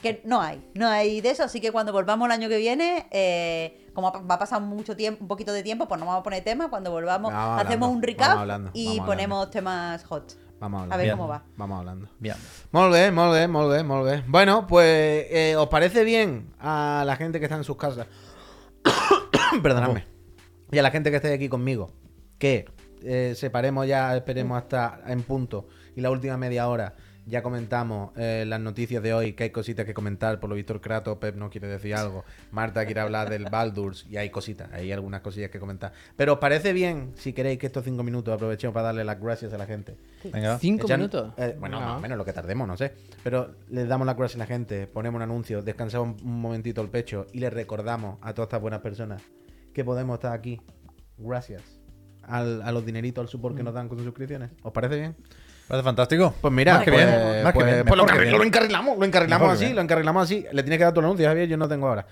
Que no hay, no hay de eso, así que cuando volvamos el año que viene, eh, como va a pasar mucho tiempo, un poquito de tiempo, pues no vamos a poner temas. Cuando volvamos, Vamos hacemos hablando, un recap hablando, y ponemos temas hot. Vamos a A ver Bien. cómo va. Vamos hablando. Bien. Molt bé, molt bé, molt bé, molt bé. Bueno, pues, eh, ¿os parece bien a la gente que está en sus casas? Perdonadme. Y a la gente que esté aquí conmigo. Que eh, separemos ya, esperemos hasta en punto y la última media hora ya comentamos eh, las noticias de hoy, que hay cositas que comentar, por lo visto el Kratos, Pep no quiere decir algo, Marta quiere hablar del Baldur's y hay cositas, hay algunas cosillas que comentar. Pero os parece bien, si queréis que estos cinco minutos aprovechemos para darle las gracias a la gente. Venga. Cinco Echan- minutos. eh, bueno, No. más o menos lo que tardemos, no sé. Pero les damos las gracias a la gente, ponemos un anuncio, descansamos un momentito el pecho y les recordamos a todas estas buenas personas que podemos estar aquí. Gracias. Al- a los dineritos, al support que nos dan con sus suscripciones. ¿Os parece bien? Parece fantástico. Pues mira, Más que pues, bien, más que pues- bien, pues lo, lo encarrilamos, lo encarrilamos así, lo encarrilamos así. Le tienes que dar tu anuncio, Javier, yo no tengo ahora.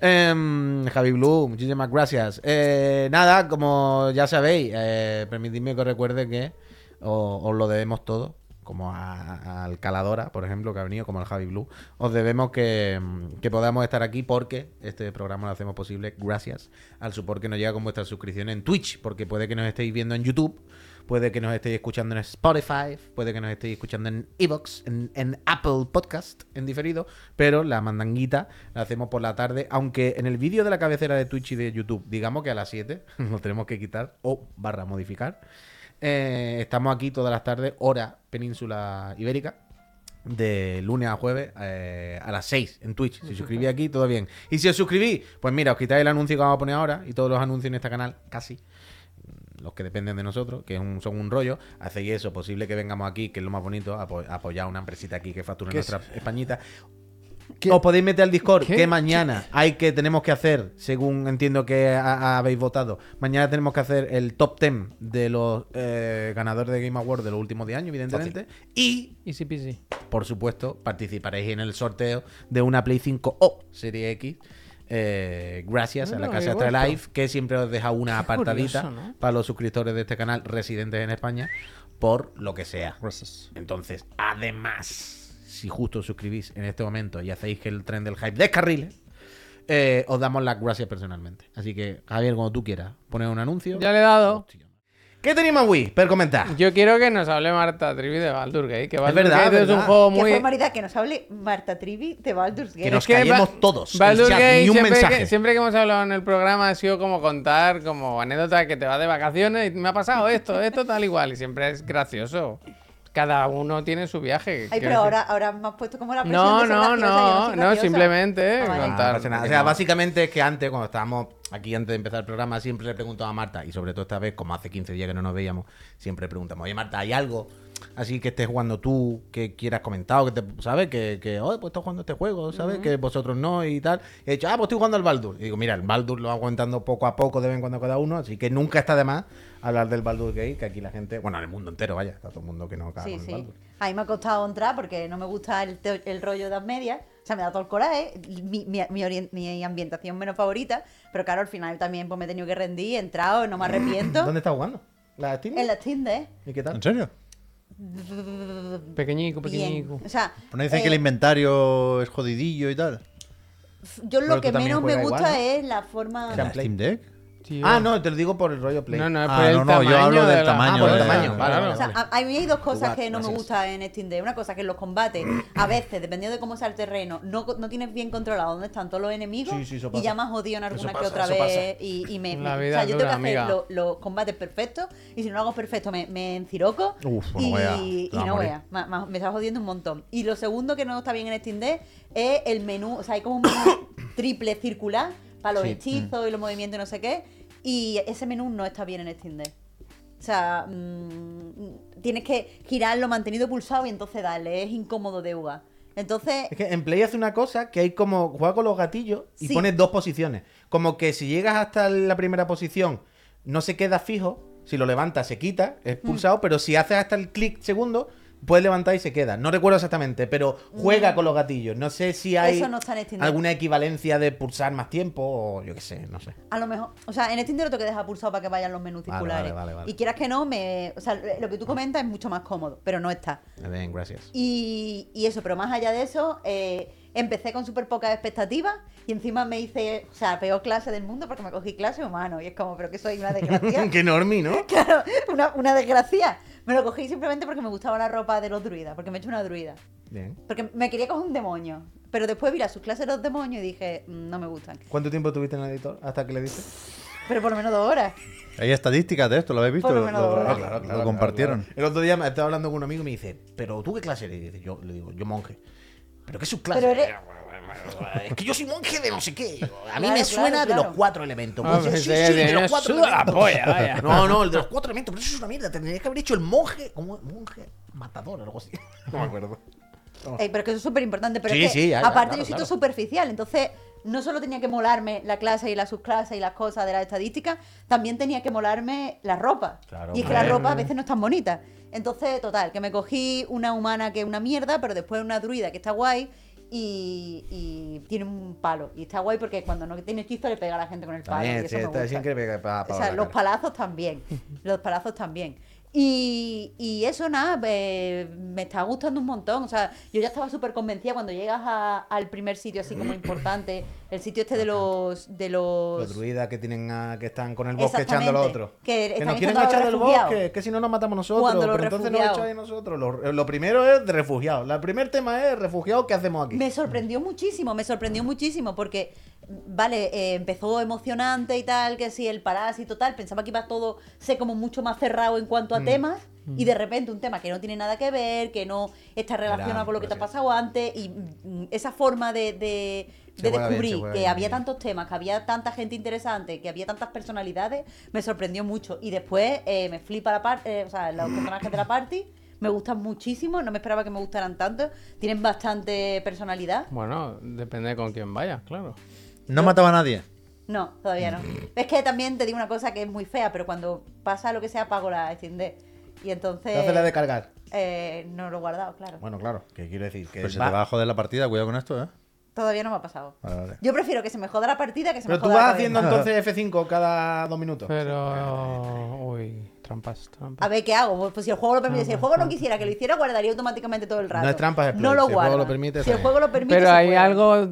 Em, Javi Blue, muchísimas gracias. Eh, nada, como ya sabéis, eh, permitidme que os recuerde que os, os lo debemos todo, como a- al Caladora, por ejemplo, que ha venido, como al Javi Blue. Os debemos que, podamos estar aquí porque este programa lo hacemos posible gracias al support que nos llega con vuestra suscripción en Twitch, porque puede que nos estéis viendo en YouTube. Puede que nos estéis escuchando en Spotify, puede que nos estéis escuchando en Evox, en, Apple Podcast, en diferido, pero la mandanguita la hacemos por la tarde, aunque en el vídeo de la cabecera de Twitch y de YouTube, digamos que a las 7 lo tenemos que quitar o barra modificar. Eh, estamos aquí todas las tardes, hora península ibérica, de lunes a jueves eh, a las 6 en Twitch. Si suscribís aquí, todo bien. Y si os suscribís, pues mira, os quitáis el anuncio que vamos a poner ahora y todos los anuncios en este canal, casi los que dependen de nosotros, que es un- son un rollo, hacéis eso, posible que vengamos aquí, que es lo más bonito, apo- apoyar a una empresita aquí que factura nuestra Os podéis meter al Discord ¿Qué? que mañana hay que tenemos que hacer, según entiendo que ha- ha- habéis votado, mañana tenemos que hacer el top 10 de los eh, ganadores de Game Awards de los últimos 10 años, evidentemente. Y Easy peasy. por supuesto, participaréis en el sorteo de una Play 5 o Serie X. eh, gracias a la Ah, Casa guapo. Live, que siempre os deja una Qué apartadita curioso, ¿no? para los suscriptores de este canal residentes en España, por lo que sea. Gracias. Entonces, además, si justo os suscribís en este momento y hacéis que el tren del hype descarrile, eh, os damos las gracias personalmente. Así que, Javier, cuando tú quieras, poner un anuncio. Ya le he dado. Hostia. ¿Qué teníamos, Wii? Per comentar. Yo quiero que nos hable Marta Trivi de Baldur Gate. Que Baldur verdad, Gate es es un juego Qué muy. formalidad que nos hable Marta Trivi de Baldur's Gate. Que nos Es que callemos Ba- todos. el Baldur chat, Gate, ni un siempre, mensaje. Que, siempre que hemos hablado en el programa ha sido como contar como anécdota que te vas de vacaciones y me ha pasado esto, esto, tal igual. Y siempre es gracioso. Cada uno tiene su viaje. Ay, pero ahora, ahora me has puesto como la presión No, de ser no, graciosa, no, no, graciosa. simplemente Ah, vale. contar. No pasa nada. O sea, básicamente es que antes, cuando estábamos aquí antes de empezar el programa, siempre le preguntaba a Marta, y sobre todo esta vez, como hace 15 días que no nos veíamos, siempre preguntamos, oye Marta, ¿hay algo así que estés jugando tú, que quieras comentar, o que te, ¿sabes? Que, que oh, pues estoy jugando este juego, ¿sabes? Que vosotros no y tal. Y he dicho, ah, pues estoy jugando al Baldur. Y digo, mira, el Baldur lo va aguantando poco a poco, de vez en cuando cada uno, así que nunca está de más hablar del Baldur Gate, que aquí la gente, bueno, en el mundo entero, vaya, está todo el mundo que no caga Sí, con el sí. Baldur. A mí me ha costado entrar porque no me gusta el, teo- el rollo de las medias. O sea, me da todo el coraje. Mi, mi, mi orien- mi ambientación menos favorita. Pero claro, al final también pues, me he tenido que rendir. He entrado, no me arrepiento. ¿Dónde estás jugando? ¿La Steam? En la Steam Deck. ¿Y qué tal? ¿En serio? Pequeñico, Bien. pequeñico. O sea, Bueno, dicen eh, que el inventario es jodidillo y tal. yo lo que menos me gusta igual, ¿no? es la forma. ¿En la Steam Deck? Tío. Ah, no, te lo digo por el rollo Play. No, no, es Ah, por el no, no, yo hablo del de la- tamaño Ah, por el de- tamaño, vale, claro. vale, O sea, vale. a, a mí hay dos cosas Jugar, que no me gustan en Steam Deck. Una cosa que en los combates, a veces, dependiendo de cómo sea el terreno, no, no tienes bien controlado dónde están todos los enemigos. Sí, sí, eso y ya me has jodido en alguna que otra vez. Y, y me, La me- vida o sea, yo dura, tengo que hacer los combates perfectos. Y si no lo hago perfecto, me, me enciroco. Uf, no y, vea, y no. Ma- ma- Me está jodiendo un montón. Y lo segundo que no está bien en Steam Deck es el menú. O sea, hay como un menú triple circular para los Sí. hechizos y los movimientos y no sé qué. Y ese menú no está bien en Steam Deck. O sea, mm, tienes que girarlo mantenido pulsado y entonces darle. Es incómodo de jugar. Entonces, Es que en Play hace una cosa que hay como juega con los gatillos y Sí. pones dos posiciones. Como que si llegas hasta la primera posición, no se queda fijo. Si lo levantas, se quita, es Mm. pulsado, pero si haces hasta el clic segundo, puedes levantar y se queda. No recuerdo exactamente, pero juega con los gatillos. No sé si hay Mm. No Deck. alguna equivalencia de pulsar más tiempo o yo qué sé, no sé. a lo mejor. O sea, en Deck lo tengo que dejar pulsado para que vayan los menús circulares. vale, vale, vale. Y quieras que no, me. O sea, lo que tú comentas es mucho más cómodo, pero no está. Bien, gracias. Y, y eso, pero más allá de eso, eh, empecé con súper pocas expectativas y encima me hice, o sea, peor clase del mundo porque me cogí clase humano. Y es como, pero que soy una desgracia. Qué enorme, ¿no? claro, una, una desgracia. Me lo cogí simplemente porque me gustaba la ropa de los druidas, porque me he hecho una druida. Bien. Porque me quería coger un demonio. Pero después vi las sus clases de los demonios y dije, "Mm, no me gustan. ¿Cuánto tiempo tuviste en el editor hasta que le diste? Pero por lo menos dos horas. Hay estadísticas de esto, ¿lo habéis visto? Por lo menos dos horas. lo- lo compartieron. El otro día me estaba hablando con un amigo y me dice, ¿pero tú qué clase eres? Y dice, yo le digo, yo monje. ¿Pero qué subclase? Pero eres- Es que yo soy monje de no sé qué. A mí Claro, me suena claro, de los cuatro elementos. Ah, Pues yo, pues sí, sí, de los cuatro la elementos. polla, vaya. No, no, el de los cuatro elementos. Pero eso es una mierda. Tendrías que haber hecho el monje. ¿Cómo? Monje matador o algo así. No me acuerdo. Eh, pero que eso es súper importante. Pero Sí, es que, sí, ya, ya, aparte, claro, yo soy claro. superficial. Entonces, no solo tenía que molarme la clase y las subclases y las cosas de las estadísticas, también tenía que molarme la ropa. Claro, y es que la ropa a veces no es tan bonita. Entonces, total, que me cogí una humana que es una mierda, pero después una druida que está guay. Y, y tiene un palo. Y está guay porque cuando no tiene hechizo le pega a la gente con el palo. y eso sí, me gusta. pa- O sea, los cara. palazos también. Los palazos también. Y, y eso nada, eh, me está gustando un montón. O sea, yo ya estaba súper convencida cuando llegas a- al primer sitio así como importante, el sitio este de los... De los... Los druidas que tienen a- que están con el bosque echando a los otros. que nos quieren echar del bosque, que si no nos matamos nosotros. Pero entonces nos echáis nosotros. Lo, lo primero es de refugiados. El primer tema es refugiados, ¿qué hacemos aquí? Me sorprendió muchísimo, me sorprendió muchísimo porque, vale, eh, empezó emocionante y tal, que si el parásito tal, pensaba que iba todo ser como mucho más cerrado en cuanto a Mm. temas y de repente un tema que no tiene nada que ver, que no está relacionado Era, con lo que te ha sí. pasado antes y mm, esa forma de, de, de bien, descubrir que bien, había bien. tantos temas, que había tanta gente interesante, que había tantas personalidades, me sorprendió mucho y después eh, me flipa la parte, o sea, los personajes de la party. Me gustan muchísimo, no me esperaba que me gustaran tanto. Tienen bastante personalidad. Bueno, depende con quién vayas, claro. No mataba a nadie. No, todavía no. Es que también te digo una cosa que es muy fea, pero cuando pasa lo que sea, pago la extiende. Y entonces. Te hace la de cargar. eh, no lo he guardado, claro. Bueno, claro, que quiero decir que. Pues se va- te va a joder la partida, cuidado con esto, ¿eh? Todavía no me ha pasado. Vale, vale. Yo prefiero que se me joda la partida que se Pero me tú joda la vas cabeza. haciendo entonces F5 cada dos minutos. Pero. Uy, trampas, trampas. A ver, ¿qué hago? Pues si el juego lo permite, si el juego no quisiera que lo hiciera, guardaría automáticamente todo el rato. No es trampa, es No lo Si el juego guardo. lo permite, si el juego lo permite. Pero se hay puede. algo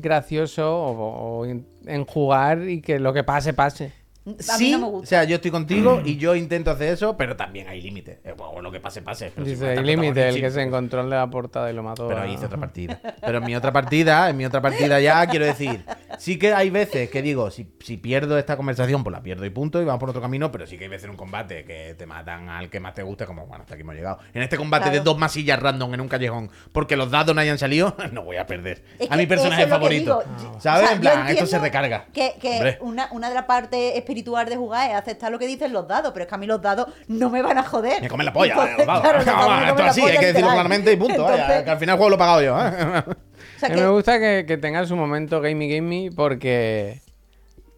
gracioso o, en jugar y que lo que pase, pase. A mí sí, no me gusta. o sea, yo estoy contigo y yo intento hacer eso, pero también hay límites. Eh, bueno, lo que pase, pase. Pero Dice, hay límite, el que se encontró en la portada y lo mató. Pero a- ahí hice otra partida. Pero en mi otra partida, en mi otra partida ya, quiero decir, sí que hay veces que digo, si, si pierdo esta conversación, pues la pierdo y punto, y vamos por otro camino, pero sí que hay veces en un combate que te matan al que más te guste, como, bueno, hasta aquí hemos llegado. En este combate Claro. de dos masillas random en un callejón, porque los dados no hayan salido, no voy a perder. Es a mi personaje favorito. ¿Sabes? o sea, en plan, esto se recarga. Que, una, una de las partes espiritual de jugar es aceptar lo que dicen los dados, pero es que a mí los dados no me van a joder. Me comen la polla, Entonces, los dados. claro, comen esto la así, hay que decirlo claramente y punto. vaya, que al final el juego lo he pagado yo. ¿eh? o sea A mí que- me gusta que, que tenga su momento gamey gamey porque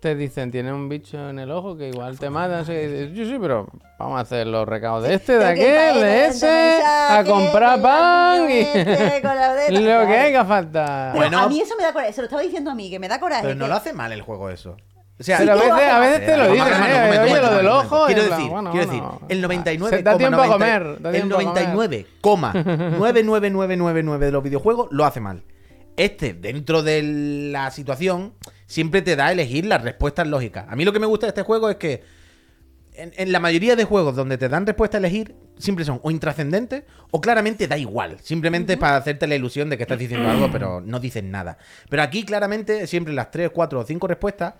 te dicen, tiene un bicho en el ojo que igual te mata. no sé qué", y dices, sí, sí, pero vamos a hacer los recados de este, de aquel, de eso, ese, a comprar pan y este, lo que Claro. haga falta. Pero Bueno. a mí eso me da coraje, se lo estaba diciendo a mí, que me da coraje. Pero no que- lo hace mal el juego eso. O sea, Pero a veces, a te lo dicen, ¿eh? Oye, lo del ojo. Quiero decir, bueno, quiero decir, el 99, se da tiempo a comer. Da el tiempo a comer. 99,99999 de los videojuegos lo hace mal. Este, dentro de la situación, siempre te da a elegir las respuestas lógicas. A mí lo que me gusta de este juego es que en, en la mayoría de juegos donde te dan respuesta a elegir, siempre son o intrascendentes o claramente da igual. Simplemente para hacerte la ilusión de que estás diciendo algo, pero no dices nada. Pero aquí claramente, siempre las 3, 4 o 5 respuestas,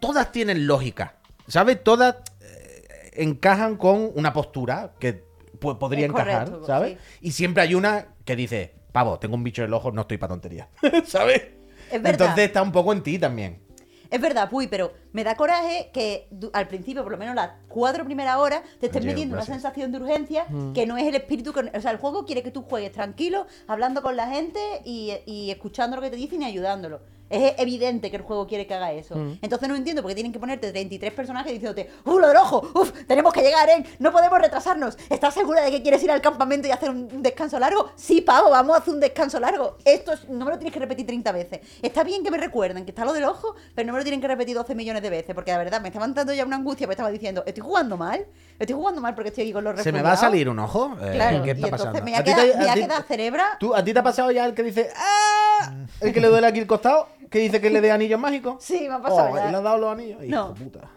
todas tienen lógica. ¿Sabes? Todas eh, encajan con una postura que podría Es encajar, correcto, ¿sabes? sí. Y siempre hay una que dice, pavo, tengo un bicho en el ojo, no estoy para tonterías. ¿Sabes? Es verdad. Entonces está un poco en ti también. Es verdad, Puy, pero me da coraje que al principio, por lo menos las cuatro primeras horas, te estés metiendo una sensación de urgencia que no es el espíritu. que- o sea, el juego quiere que tú juegues tranquilo, hablando con la gente y, y escuchando lo que te dicen y ayudándolo. Es evidente que el juego quiere que haga eso. Entonces no entiendo por qué tienen que ponerte 33 personajes diciéndote, ¡Uh, lo del ojo! ¡Uf! ¡Tenemos que llegar, eh! ¡No podemos retrasarnos! ¿Estás segura de que quieres ir al campamento y hacer un un descanso largo? Sí, pavo, vamos a hacer un descanso largo. Esto es- no me lo tienes que repetir 30 veces. Está bien que me recuerden que está lo del ojo, pero no me lo tienen que repetir 12 millones de veces, porque la verdad me estaban dando ya una angustia, me estaba diciendo, estoy jugando mal, estoy jugando mal porque estoy aquí con los ¿Se me va a refugiados". salir un ojo? Eh, Claro, ¿Qué y está entonces pasando? me voy a ¿A ti quedar, te- me voy a a ti- quedar cerebra. ¿Tú, ¿A ti te ha pasado ya el que dice ¡Ah! El que le duele aquí el costado, que dice que le dé anillos mágicos. Sí, me ha pasado Oh, ya. ¿Le has dado los anillos? Hijo No. de puta.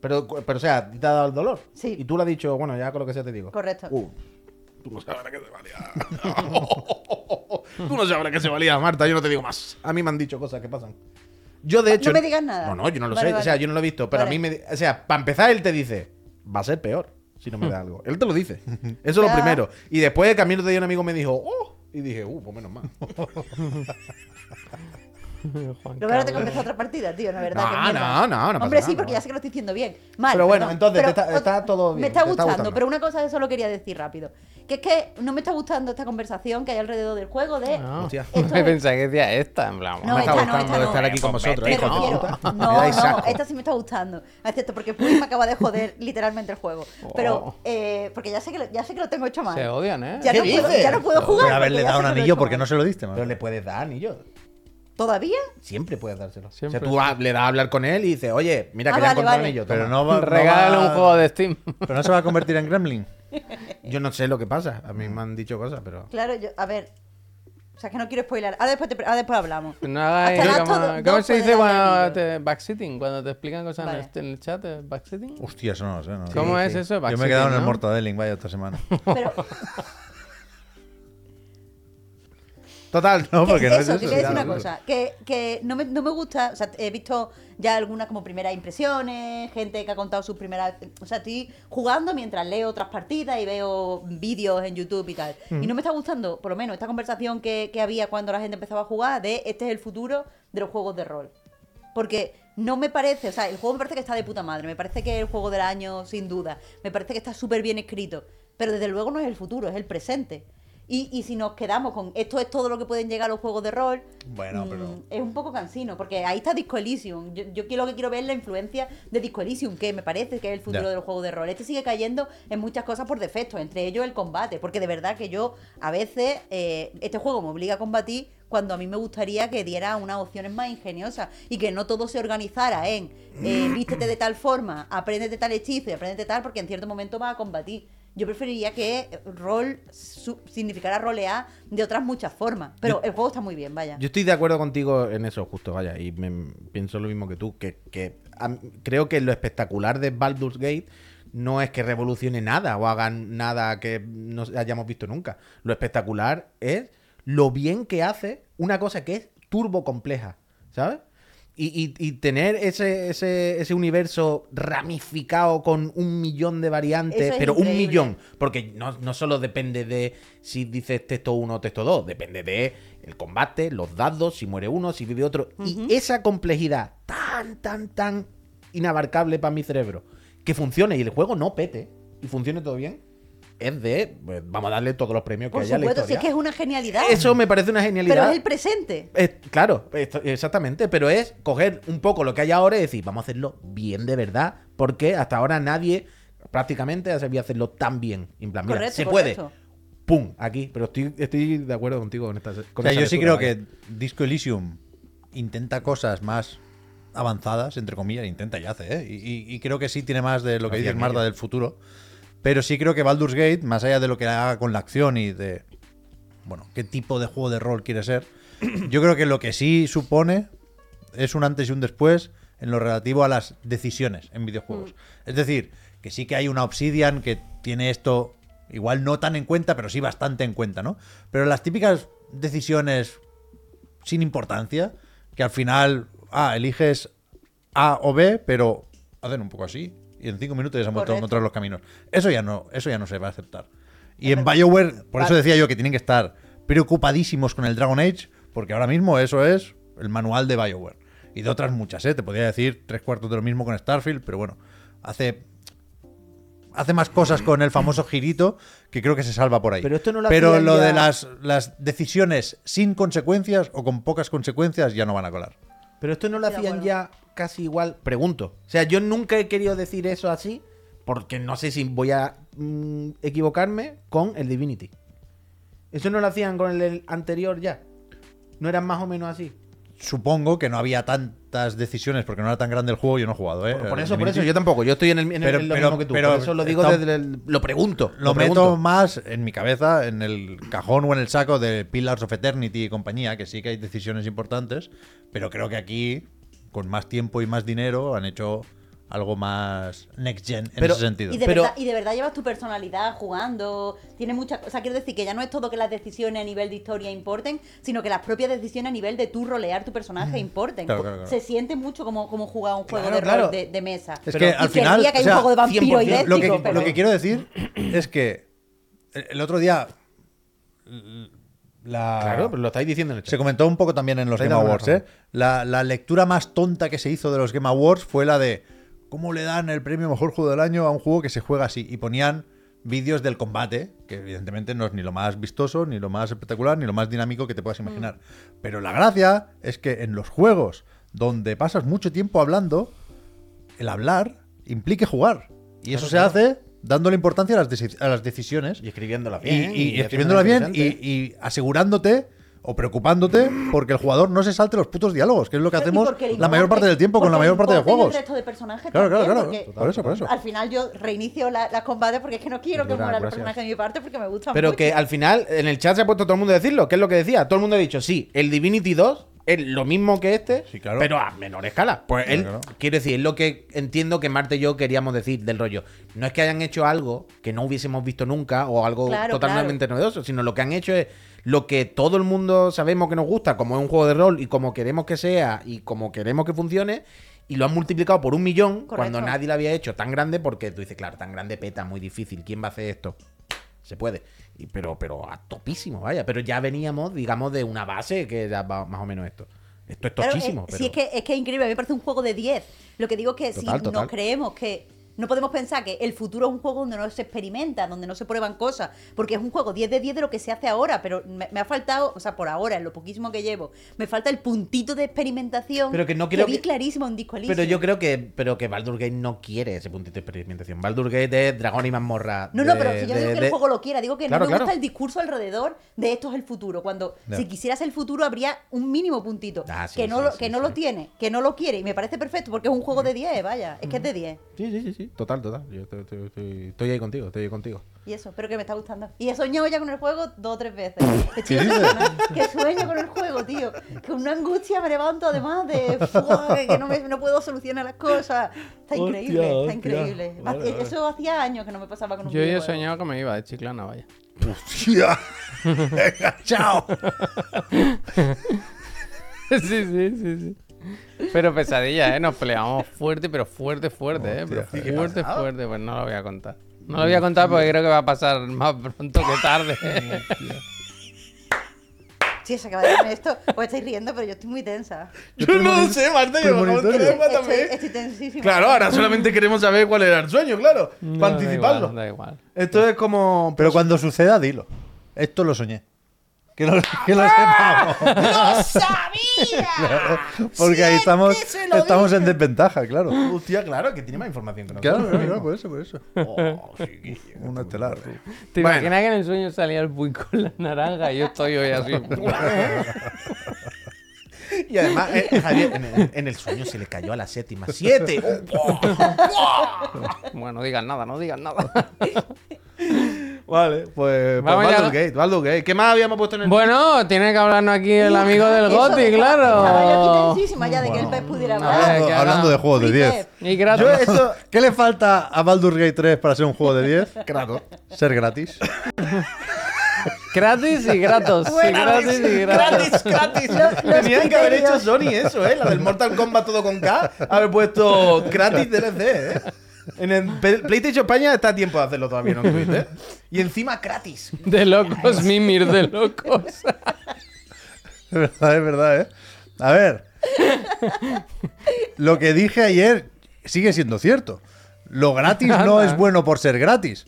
Pero, pero, o sea, ¿a ti te ha dado el dolor? Sí. Y tú le has dicho, bueno, ya con lo que sea te digo. Correcto. Uh, tú no sabes a qué se valía. tú no sabes a qué se valía, Marta, yo no te digo más. A mí me han dicho cosas que pasan. Yo, de No hecho. me digas nada. No, no, yo no lo Vale, sé. O sea, vale. yo no lo he visto. Pero Vale. a mí me. O sea, para empezar, él te dice: Va a ser peor si no me da algo. Él te lo dice. Eso es lo primero. Y después, camino de un amigo me dijo: Oh. Y dije: Uh, pues menos mal. Juan Lo bueno te Carlos. empezó otra partida, tío, la verdad. No, que no, no, no pasa Hombre, nada, sí, porque no. ya sé que lo estoy diciendo bien. Mal, Pero bueno, perdón. entonces, te Pero está- está todo bien, Me está te está gustando, gustando. pero una cosa de eso lo quería decir rápido. Que es que no me está gustando esta conversación que hay alrededor del juego de. No, Hostia. Esto me es- pensaba que decía esta, en plan. No, me está esta no, gustando esta no. estar aquí con Pues vosotros. Me No, no, esta sí me está gustando. Excepto porque Puy me acaba de joder literalmente el juego. Pero, Oh. eh, porque ya sé, que lo, ya sé que lo tengo hecho mal. Se odian, ¿eh? Ya ¿Qué no, puedo, ya no puedo jugar. Pero haberle dado un que anillo porque no se lo diste. Pero le puedes dar anillo. ¿Todavía? Siempre puedes dárselo. Siempre. O sea, tú le das a hablar con él y dices: Oye, mira Ah, que le han vale, encontrado vale. anillo. Pero toma". no va. no Regálale va- un juego de Steam. Pero no se va a convertir en Gremlin. Yo no sé lo que pasa. A mí me han dicho cosas, pero. Claro, yo, a ver. O sea, que no quiero spoiler. Ahora después, te- ahora después hablamos. No hagáis. ¿Cómo, se dice cuando te backsitting? Cuando te explican cosas en, el, en el chat. ¿backsitting? Hostia, eso no lo sé. no. ¿Cómo sí, es sí. eso? Yo me he quedado en el ¿no? Mortadeling, vaya, esta semana. Pero, Total. No, que porque no es eso, eso. que claro, una cosa, que, que no, me, no me gusta, o sea, he visto ya algunas como primeras impresiones, gente que ha contado sus primeras, o sea, estoy jugando mientras leo otras partidas y veo vídeos en YouTube y tal. Y no me está gustando, por lo menos, esta conversación que, que había cuando la gente empezaba a jugar de este es el futuro de los juegos de rol. Porque no me parece, o sea, el juego me parece que está de puta madre, me parece que es el juego del año, sin duda, me parece que está súper bien escrito, pero desde luego no es el futuro, es el presente. Y, y si nos quedamos con esto es todo lo que pueden llegar los juegos de rol, Bueno, mm, pero- es un poco cansino, porque ahí está Disco Elysium. Yo, yo quiero, lo que quiero ver es la influencia de Disco Elysium, que me parece que es el futuro de los juegos de rol. Este sigue cayendo en muchas cosas por defecto, entre ellos el combate, porque de verdad que yo a veces eh, este juego me obliga a combatir cuando a mí me gustaría que diera unas opciones más ingeniosas y que no todo se organizara en eh, vístete de tal forma, apréndete tal hechizo y apréndete tal, porque en cierto momento vas a combatir. Yo preferiría que rol su- significara rolear de otras muchas formas, pero el juego está muy bien, vaya. Yo estoy de acuerdo contigo en eso, justo, vaya, y me, pienso lo mismo que tú, que, que creo que lo espectacular de Baldur's Gate no es que revolucione nada o hagan nada que no hayamos visto nunca. Lo espectacular es lo bien que hace una cosa que es turbo compleja, ¿sabes? Y, y- y tener ese, ese, ese universo ramificado con un millón de variantes, es pero un millón, porque no, no solo depende de si dices texto 1 o texto 2, depende de el combate, los dados, si muere uno, si vive otro. Y esa complejidad tan, tan, tan inabarcable para mi cerebro, que funcione y el juego no pete y funcione todo bien, es de, pues, vamos a darle todos los premios que Por haya la supuesto, si es que es una genialidad. Eso me parece una pero genialidad. es el presente. Es- claro, esto- exactamente, pero es coger un poco lo que hay ahora y decir, vamos a hacerlo bien de verdad, porque hasta ahora nadie prácticamente ha sabido hacerlo tan bien. En plan, mira, Correcto, se puede. ¡Pum! Aquí, pero estoy, estoy de acuerdo contigo con esta. Con o sea, esa yo sí creo que Disco Elysium intenta cosas más avanzadas, entre comillas, intenta y hace, ¿eh? Y, y- y creo que sí tiene más de lo que Hacía dices, Marta, del futuro. Pero sí creo que Baldur's Gate, más allá de lo que haga con la acción y de, bueno, qué tipo de juego de rol quiere ser, yo creo que lo que sí supone es un antes y un después en lo relativo a las decisiones en videojuegos. Es decir, que sí que hay una Obsidian que tiene esto igual no tan en cuenta, pero sí bastante en cuenta, ¿no? Pero las típicas decisiones sin importancia, que al final, ah, eliges A o B, pero hacen un poco así. Y en cinco minutos ya se han vuelto a encontrar los caminos. Eso ya no, eso ya no se va a aceptar. Y en BioWare, por eso decía yo que tienen que estar preocupadísimos con el Dragon Age, porque ahora mismo eso es el manual de BioWare. Y de otras muchas, ¿eh? Te podría decir tres cuartos de lo mismo con Starfield, pero bueno, hace. Hace más cosas con el famoso girito que creo que se salva por ahí. Pero esto no lo Pero lo ya- de las, las decisiones sin consecuencias o con pocas consecuencias ya no van a colar. Pero esto no lo hacían ya casi igual. Pregunto. O sea, yo nunca he querido decir eso así, porque no sé si voy a mm, equivocarme con el Divinity. Eso no lo hacían con el, anterior ya. No eran más o menos así. Supongo que no había tantas decisiones porque no era tan grande el juego, yo no he jugado, ¿eh? Por, eso, por eso, yo tampoco. Yo estoy en, el, en Pero- en lo pero- mismo que tú. pero por eso lo digo está- desde el. Lo pregunto. Lo pregunto. meto más en mi cabeza, en el cajón o en el saco de Pillars of Eternity y compañía, que sí que hay decisiones importantes, pero creo que aquí, con más tiempo y más dinero, han hecho algo más next gen en Pero- ese sentido. Y de, Pero- verdad, y de verdad llevas tu personalidad jugando, tiene muchas cosas. Quiero decir que ya no es todo que las decisiones a nivel de historia importen, sino que las propias decisiones a nivel de tú rolear tu personaje importen. Claro, claro, claro. Se siente mucho como, como jugar un juego Claro, de claro. rol de, de mesa. Es Pero- que y al final. que hay o sea, un juego de vampiro 100%. idéntico, lo, que, pero... lo que quiero decir es que el otro día. La, Claro, pero lo estáis diciendo en el chat. Se comentó un poco también en los Game Awards. ¿eh? La, la lectura más tonta que se hizo de los Game Awards fue la de cómo le dan el premio Mejor Juego del Año a un juego que se juega así. Y ponían vídeos del combate, que evidentemente no es ni lo más vistoso, ni lo más espectacular, ni lo más dinámico que te puedas imaginar. Pero la gracia es que en los juegos donde pasas mucho tiempo hablando, el hablar implique jugar. Y eso se hace dándole importancia a las, a las decisiones Y escribiéndola y, bien. y- y escribiéndola bien y, y asegurándote o preocupándote porque el jugador no se salte los putos diálogos, que es lo que Y hacemos la mayor parte del tiempo con la mayor parte de juegos. El resto de personajes Claro, claro, también, claro. porque Por eso, por eso. Al final yo reinicio la- las combates porque es que no quiero que muera el personaje de mi parte porque me gusta Pero mucho. que al final, en el chat se ha puesto todo el mundo a decirlo, que es lo que decía. Todo el mundo ha dicho, sí, el Divinity 2 es lo mismo que este, Sí, claro. pero a menor escala. Pues él, claro. quiero decir, es lo que entiendo que Marte y yo queríamos decir del rollo. No es que hayan hecho algo que no hubiésemos visto nunca o algo Claro, totalmente novedoso, sino lo que han hecho es lo que todo el mundo sabemos que nos gusta, como es un juego de rol y como queremos que sea y como queremos que funcione. Y lo han multiplicado por un millón cuando nadie lo había hecho tan grande porque tú dices, claro, tan grande peta, muy difícil. ¿Quién va a hacer esto? se puede. Y- pero, pero a topísimo, vaya. Pero ya veníamos, digamos, de una base que era va- más o menos esto. Esto es Claro, tochísimo. eh, pero... Sí, es que, es que es increíble. A mí me parece un juego de 10. Lo que digo es que Total, si total. nos creemos que no podemos pensar que el futuro es un juego donde no se experimenta, donde no se prueban cosas, porque es un juego 10 de 10 de lo que se hace ahora, pero me, me ha faltado, o sea, por ahora, en lo poquísimo que llevo, me falta el puntito de experimentación Pero que no creo vi que- clarísimo en Disco Elysium. Pero yo creo que, pero que Baldur Gate no quiere ese puntito de experimentación. Baldur Gate es dragón y mazmorra. No, no, pero si yo de- digo que de- el juego lo quiera, digo que Claro, no me claro. gusta el discurso alrededor de esto es el futuro. Cuando si quisieras el futuro habría un mínimo puntito. Ah, sí, que no, sí, que no lo tiene, que no lo quiere. Y me parece perfecto porque es un juego de 10, vaya. Es que es de 10. Sí, sí, sí, sí. Total, total. Yo estoy, estoy- estoy- estoy ahí contigo, estoy ahí contigo. Y eso, pero que me está gustando. Y he soñado ya con el juego dos o tres veces. Que sueño con el juego, tío. Que una angustia me levanto además de "Fua, que- no, me- no puedo solucionar las cosas. Está Hostia, increíble, está hostia. increíble. Vale, vale. Eso hacía años que no me pasaba con un Yo ya he soñado que me iba de chiclana, vaya. ¡Hostia! ¡Chao! sí, sí, sí, sí. Pero pesadilla, ¿eh? Nos peleamos fuerte, pero fuerte, fuerte, ¿eh? Pero Hostia, ¿qué fuerte, pasado? fuerte. Pues no lo voy a contar. No lo voy a contar porque creo que va a pasar más pronto que tarde. Sí, se acaba de decirme esto. Os estáis riendo, pero yo estoy muy tensa. Yo no lo sé, Marta, yo Estoy, también. estoy tensísima. Claro, ahora solamente queremos saber cuál era el sueño, claro. No, para da anticiparlo. igual, Da igual. Esto es como. Pero cuando suceda, dilo. Esto lo soñé. Que lo, que lo sepamos. ¡Lo sabía! Porque ahí estamos, estamos en desventaja, claro. Hostia, claro, que tiene más información que nosotros. claro, claro, por eso, por eso. Oh, sí, que- Un estelar. tú. ¿Te Bueno. imaginas que en el sueño salía el Puy con la naranja y yo estoy hoy así? Y además, eh, Javier, en el, en el sueño se le cayó a la séptima. ¡Siete! bueno, no digas nada, no digas nada. Vale, pues. Vamos pues ya. Baldur Gate, Baldur Gate. ¿Qué más habíamos puesto en el. bueno, tiene que hablarnos aquí el amigo del Goti, yo claro. aquí tensísima ya de que el pez pudiera A ver, hablar. Hablando, de juegos de Free 10. Pep. Y gratis. Yo esto. ¿Qué le falta a Baldur's Gate 3 para ser un juego de 10? Claro. Ser gratis. Gratis y gratos. Sí, gratis y gratos. Gratis, gratis. Los- los Tenían que haber hecho. Sony eso, ¿eh? La del Mortal Kombat todo con K. Haber puesto gratis DLC, ¿eh? En el PlayStation España está a tiempo de hacerlo todavía, no Twitter. Y encima gratis. De locos, mimir de locos. Es verdad, es verdad, ¿eh? A ver. Lo que dije ayer sigue siendo cierto. Lo gratis no es bueno por ser gratis.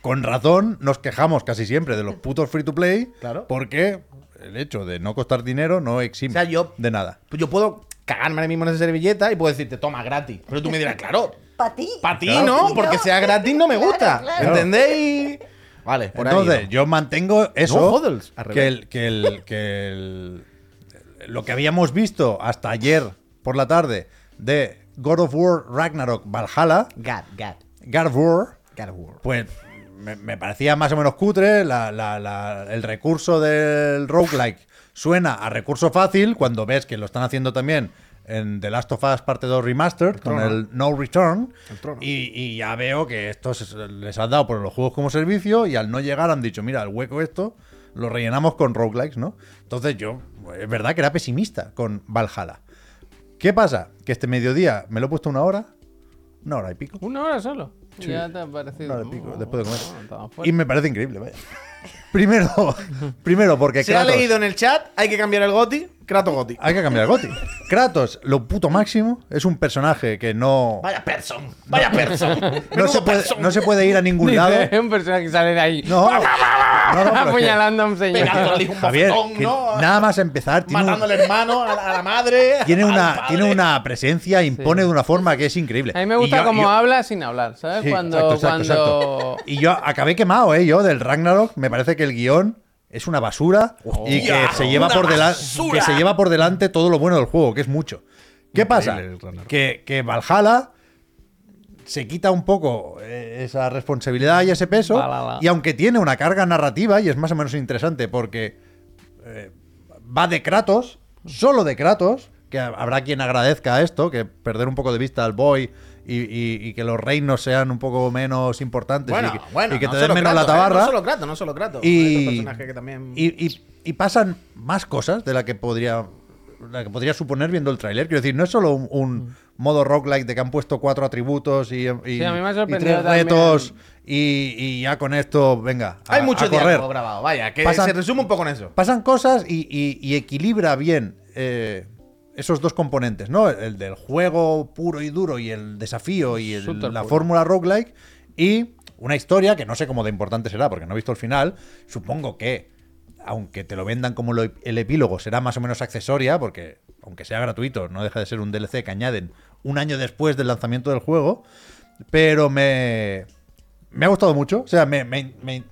Con razón nos quejamos casi siempre de los putos free to play. Claro. Porque el hecho de no costar dinero no exime O sea, yo- de nada. Pues yo puedo cagarme ahora mismo en esa servilleta y puedo decirte, toma, gratis. Pero tú me dirás, claro, Para ti. para ti Claro. no, porque sea gratis no me gusta. claro. ¿Entendéis? Vale, por ahí. Entonces, vamos. yo mantengo eso. No, que, el, que, el, que el- lo que habíamos visto hasta ayer por la tarde de God of War Ragnarok Valhalla, God, God, God of War, God of War. pues me, me parecía más o menos cutre. la- la- la- el recurso del roguelike suena a recurso fácil cuando ves que lo están haciendo también en The Last of Us Parte 2 Remastered, con el No Return. El. Y, y ya veo que esto se- les han dado por los juegos como servicio y al no llegar han dicho, mira, el hueco esto lo rellenamos con roguelikes, ¿no? Entonces yo, es verdad que era pesimista con Valhalla. ¿Qué pasa? Que este mediodía me lo he puesto una hora, una hora y pico. Una hora solo. Ya te ha parecido. Una hora y pico, después de comer. Y me parece increíble, vaya. Primero, primero porque Se ha Kratos- leído en el chat, hay que cambiar el Goti, Kratos Goti. Hay que cambiar el Goti. Kratos, lo puto máximo, es un personaje que no, Vaya person, vaya person. no, se puede, no se puede ir a ningún lado. Dice, un personaje que sale de ahí. No, no, no, es apuñalando a un señor. Pegándole un Javier, bofetón, que ¿no? nada más empezar, tiene, un- Matando al hermano, a la, a la madre. tiene una, tiene una presencia, impone de una forma que es increíble. A mí me gusta yo- cómo yo- habla sin hablar, ¿sabes? Sí, cuando. exacto, exacto, cuando... exacto. Y yo acabé quemado, ¿eh? Yo del Ragnarok, me parece que el guion es una basura y que se, lleva por delante, basura. que se lleva por delante todo lo bueno del juego, que es mucho. ¿Qué pasa? Que, que Valhalla se quita un poco eh, esa responsabilidad y ese peso. Valhalla. Y aunque tiene una carga narrativa, y es más o menos interesante porque eh, va de Kratos, solo de Kratos, que ha- habrá quien agradezca esto, que perder un poco de vista al boy y, y- y que los reinos sean un poco menos importantes Bueno, y que, bueno, y que no te den menos Kratos, la ¿eh? tabarra. No solo Kratos, no solo Kratos. Y, personajes que también... y, y- y pasan más cosas de la que podría la que podría suponer viendo el tráiler. Quiero decir, no es solo un, un modo roguelike de que han puesto cuatro atributos y, y- Mm. Sí, a mí me ha tres retos y, y ya con esto, venga, a, Hay mucho a correr. grabado, vaya, que Pasan- se resume un poco en eso. Pasan cosas y, y- y equilibra bien eh, esos dos componentes, ¿no? El del juego puro y duro y el desafío y el- la fórmula roguelike y una historia que no sé cómo de importante será porque no he visto el final. Supongo que, aunque te lo vendan como lo- el epílogo, será más o menos accesoria porque, aunque sea gratuito, no deja de ser un DLC que añaden un año después del lanzamiento del juego. Pero me, me ha gustado mucho. O sea, me, me- me-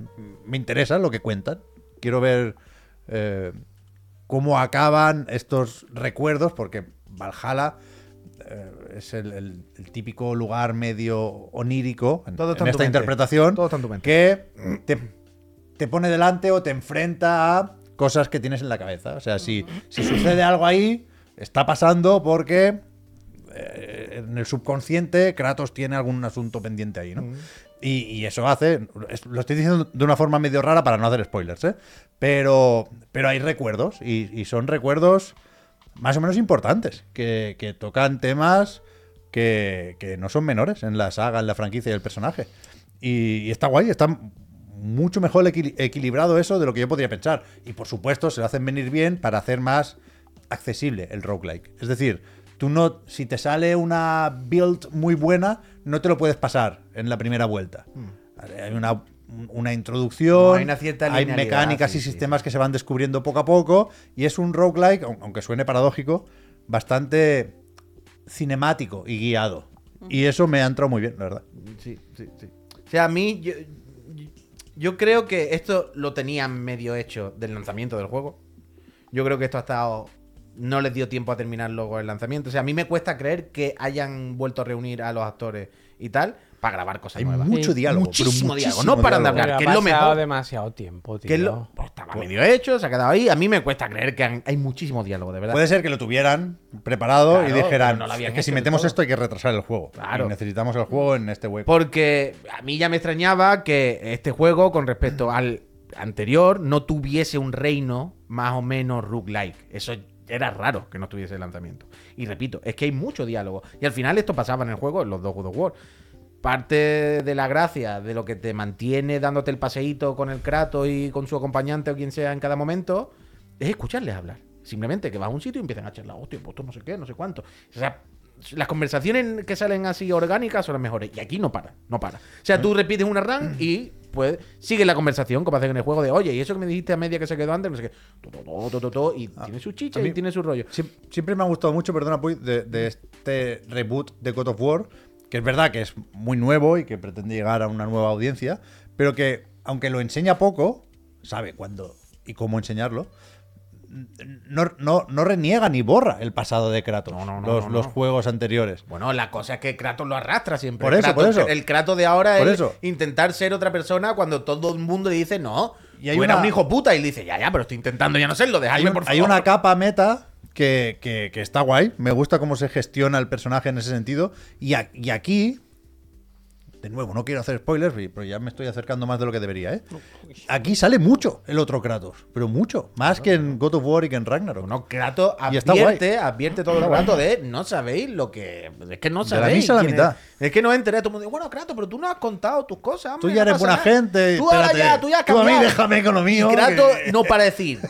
me interesa lo que cuentan. Quiero ver eh, cómo acaban estos recuerdos, porque Valhalla eh, es el, el- el típico lugar medio onírico en, Todo esta mente. interpretación Todo que te, te pone delante o te enfrenta a cosas que tienes en la cabeza. O sea, si, si sucede algo ahí, está pasando porque eh, en el subconsciente Kratos tiene algún asunto pendiente ahí, ¿no? Y, y eso hace, lo estoy diciendo de una forma medio rara para no hacer spoilers, ¿eh? Pero, pero hay recuerdos y, y son recuerdos más o menos importantes, que, que tocan temas que, que no son menores en la saga, en la franquicia y el personaje. Y, y está guay, está mucho mejor equili- equilibrado eso de lo que yo podría pensar. Y por supuesto, se lo hacen venir bien para hacer más accesible el roguelike. Es decir, tú no, si te sale una build muy buena, no te lo puedes pasar en la primera vuelta. Hay una, una introducción. No, hay una cierta hay mecánicas sí, y sí, sistemas que se van descubriendo poco a poco. Y es un roguelike, aun- aunque suene paradójico, bastante cinemático y guiado. Y eso me ha entrado muy bien, la verdad. Sí, sí, sí. O sea, a mí, yo, yo creo que esto lo tenían medio hecho del lanzamiento del juego. Yo creo que esto ha estado. No les dio tiempo a terminarlo con el lanzamiento. O sea, a mí me cuesta creer que hayan vuelto a reunir a los actores y tal para grabar cosas Hay nuevas. mucho Sí. diálogo. Muchísimo pero diálogo, no paran de hablar. Que es lo mejor. demasiado tiempo, tío. Que es lo, pues estaba medio hecho, se ha quedado ahí. A mí me cuesta creer que han- hay muchísimo diálogo, de verdad. Puede ser que lo tuvieran preparado Claro, y dijeran, no es que si metemos todo". esto hay que retrasar el juego. Claro. Y necesitamos el juego en este hueco. Porque a mí ya me extrañaba que este juego, con respecto al anterior, no tuviese un reino más o menos roguelike. Eso era raro que no tuviese el lanzamiento. Y repito, es que hay mucho diálogo. Y al final esto pasaba en el juego, en los dos God of War. Parte de la gracia de lo que te mantiene dándote el paseíto con el Kratos y con su acompañante o quien sea en cada momento es escucharles hablar. Simplemente que vas a un sitio y empiezan a charlar, hostia, pues esto no sé qué, no sé cuánto. O sea, las conversaciones que salen así orgánicas son las mejores. Y aquí no para, no para. O sea, tú repites una run y pues sigue la conversación, como hacen en el juego de, oye, y eso que me dijiste a media que se quedó antes, no sé qué. To, to, to, y tiene su chicha mí- y tiene su rollo. Siem- Siempre me ha gustado mucho, perdona, Puy, de, de este reboot de God of War, que es verdad que es muy nuevo y que pretende llegar a una nueva audiencia, pero que, aunque lo enseña poco, sabe cuándo y cómo enseñarlo, no, no, no reniega ni borra el pasado de Kratos, No, no, no, los, los juegos anteriores. Bueno, la cosa es que Kratos lo arrastra siempre. Por eso, Kratos- por eso. El Kratos de ahora Por es eso. intentar ser otra persona cuando todo el mundo le dice no. Y hay tú eras una- un hijo puta y le dice, ya, ya, pero estoy intentando ya no serlo, Hay, dejadme un- por hay favor. una capa meta que, que- que está guay. Me gusta cómo se gestiona el personaje en ese sentido. Y, a- y aquí, de nuevo, no quiero hacer spoilers, pero ya me estoy acercando más de lo que debería, ¿eh? Aquí sale mucho el otro Kratos, pero mucho. Más que en God of War y que en Ragnarok. No, Kratos Y está advierte, advierte todo el rato de no sabéis lo que. Es que no De la sabéis. misa a la mitad. Es, es que no enteré. Todo el mundo dice, bueno, Kratos, pero tú no has contado tus cosas. Tú hombre, ya no eres pasa buena nada. gente. Tú ahora ya, tú ya has Tú a mí cambiado". déjame con lo mío. Y Kratos que- no para decir.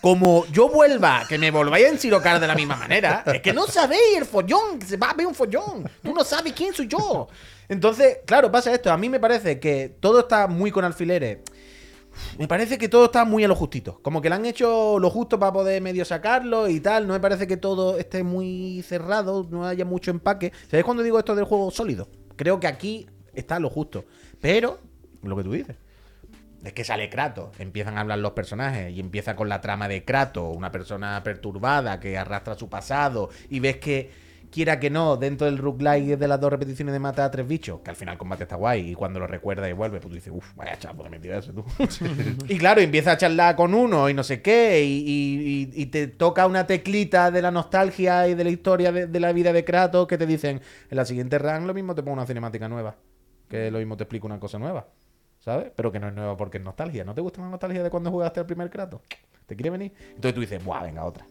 Como yo vuelva, que me volváis a ensirocar de la misma manera, es que no sabéis el follón, que se va a ver un follón. Tú no sabes quién soy yo. Entonces, claro, pasa esto. A mí me parece que todo está muy con alfileres. Me parece que todo está muy a lo justito. Como que le han hecho lo justo para poder medio sacarlo y tal. No me parece que todo esté muy cerrado, no haya mucho empaque. ¿Sabes cuando digo esto del juego sólido? Creo que aquí está lo justo. Pero, lo que tú dices. Es que sale Kratos, empiezan a hablar los personajes y empieza con la trama de Kratos, una persona perturbada que arrastra su pasado y ves que, quiera que no, dentro del roguelike de las dos repeticiones de matar a tres bichos, que al final el combate está guay y cuando lo recuerda y vuelve, pues tú dices, uff, vaya chapo de mentira ese tú. y claro, empieza a charlar con uno y no sé qué y, y- y- y te toca una teclita de la nostalgia y de la historia de, de la vida de Kratos que te dicen, en la siguiente run lo mismo te pongo una cinemática nueva, que lo mismo te explico una cosa nueva. ¿Sabes? Pero que no es nueva porque es nostalgia. ¿No te gusta la nostalgia de cuando jugaste al primer Kratos? ¿Te quiere venir? Entonces tú dices, ¡buah, venga, otra!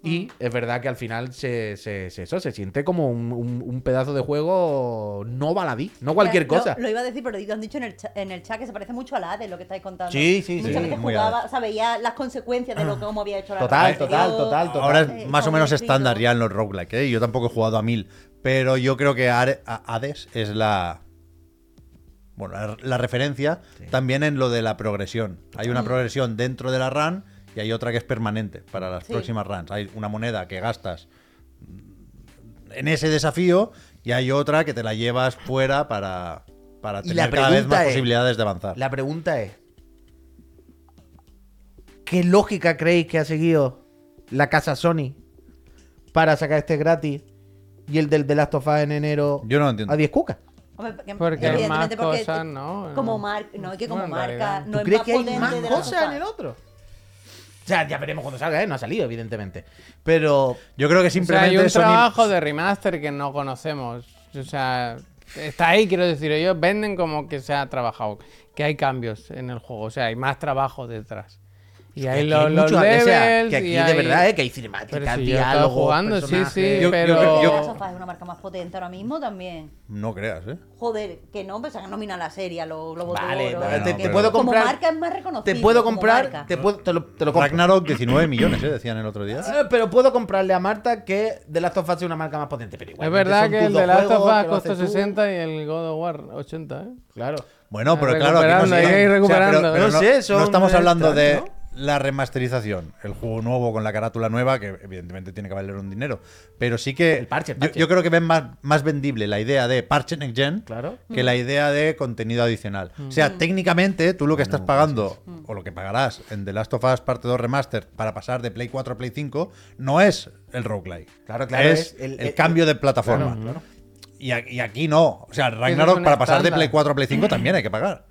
Y es verdad que al final se, se, se- eso, se siente como un, un- un pedazo de juego no baladí, no cualquier cosa. Lo, iba a decir, pero lo han dicho en el, cha- en el chat que se parece mucho al Hades, lo que estáis contando. Sí, sí, Muchas sí, veces muy jugaba, Hades. o sea, veía las consecuencias de lo que cómo había hecho la Total, total, total, total. Ahora es Eh, más o como menos estándar ya en los roguelike, ¿eh? Yo tampoco he jugado a mil. Pero yo creo que Are- a- Hades es la. Bueno, la, la referencia también en lo de la progresión. Hay una progresión dentro de la run y hay otra que es permanente para las Sí. próximas runs. Hay una moneda que gastas en ese desafío y hay otra que te la llevas fuera para, para la tener cada vez más es- posibilidades de avanzar. La pregunta es: ¿qué lógica creéis que ha seguido la casa Sony para sacar este gratis y el del The Last of Us en enero Yo no lo entiendo. a 10 cucas? Porque- Porque hay evidentemente más porque cosas, ¿no? Como marca, no, es que como Bueno, en marca no ¿Tú es crees más que hay potente más de la cosas en el otro? O sea, ya veremos cuando salga, ¿eh? No ha salido, evidentemente. Pero Yo creo que O sea, hay simplemente un Sony- trabajo de remaster que no conocemos. O sea, está ahí, quiero decir. Ellos venden como que se ha trabajado, que hay cambios en el juego. O sea, hay más trabajo detrás. Y hay aquí los, hay los mucho- o sea, levels que aquí y de hay- verdad, ¿eh? Que hay Pero cinemáticas, si yo diálogos, jugando, sí, personajes. sí, Yo- yo- pero... yo- La sofá es una marca más potente ahora mismo también. No creas, ¿eh? Joder, que no, pues han nominado la serie, a los Globos de Vale, Oro, vale, te- que te puedo como comprar- marca es más reconocible. Te puedo como comprar, te, puedo, te lo, te lo compro. Ragnarok 19 millones, ¿eh? Decían el otro día. Eh, Pero puedo comprarle a Marta que The Last of Us es una marca más potente. Pero Es igualmente verdad que el de Last of Us costó haces tú. 60 y el God of War 80, ¿eh? Claro. Bueno, pero claro, aquí no, recuperando, hay que ir recuperando. pero, pero No no, sé, no estamos hablando de la remasterización, el juego nuevo con la carátula nueva, que evidentemente tiene que valer un dinero. Pero sí que. El parche, el yo- parche. Yo, creo que ven más, más vendible la idea de parche next gen Claro. que la idea de contenido adicional. O sea, técnicamente, tú lo que estás pagando, o lo que pagarás en The Last of Us Parte 2 Remaster para pasar de Play 4 a Play 5, no es el roguelike. Claro, claro, Es es el- el, el- cambio de plataforma. Claro, claro. Y, aquí no. O sea, Ragnarok para pasar de. Play 4 a Play 5 también hay que pagar.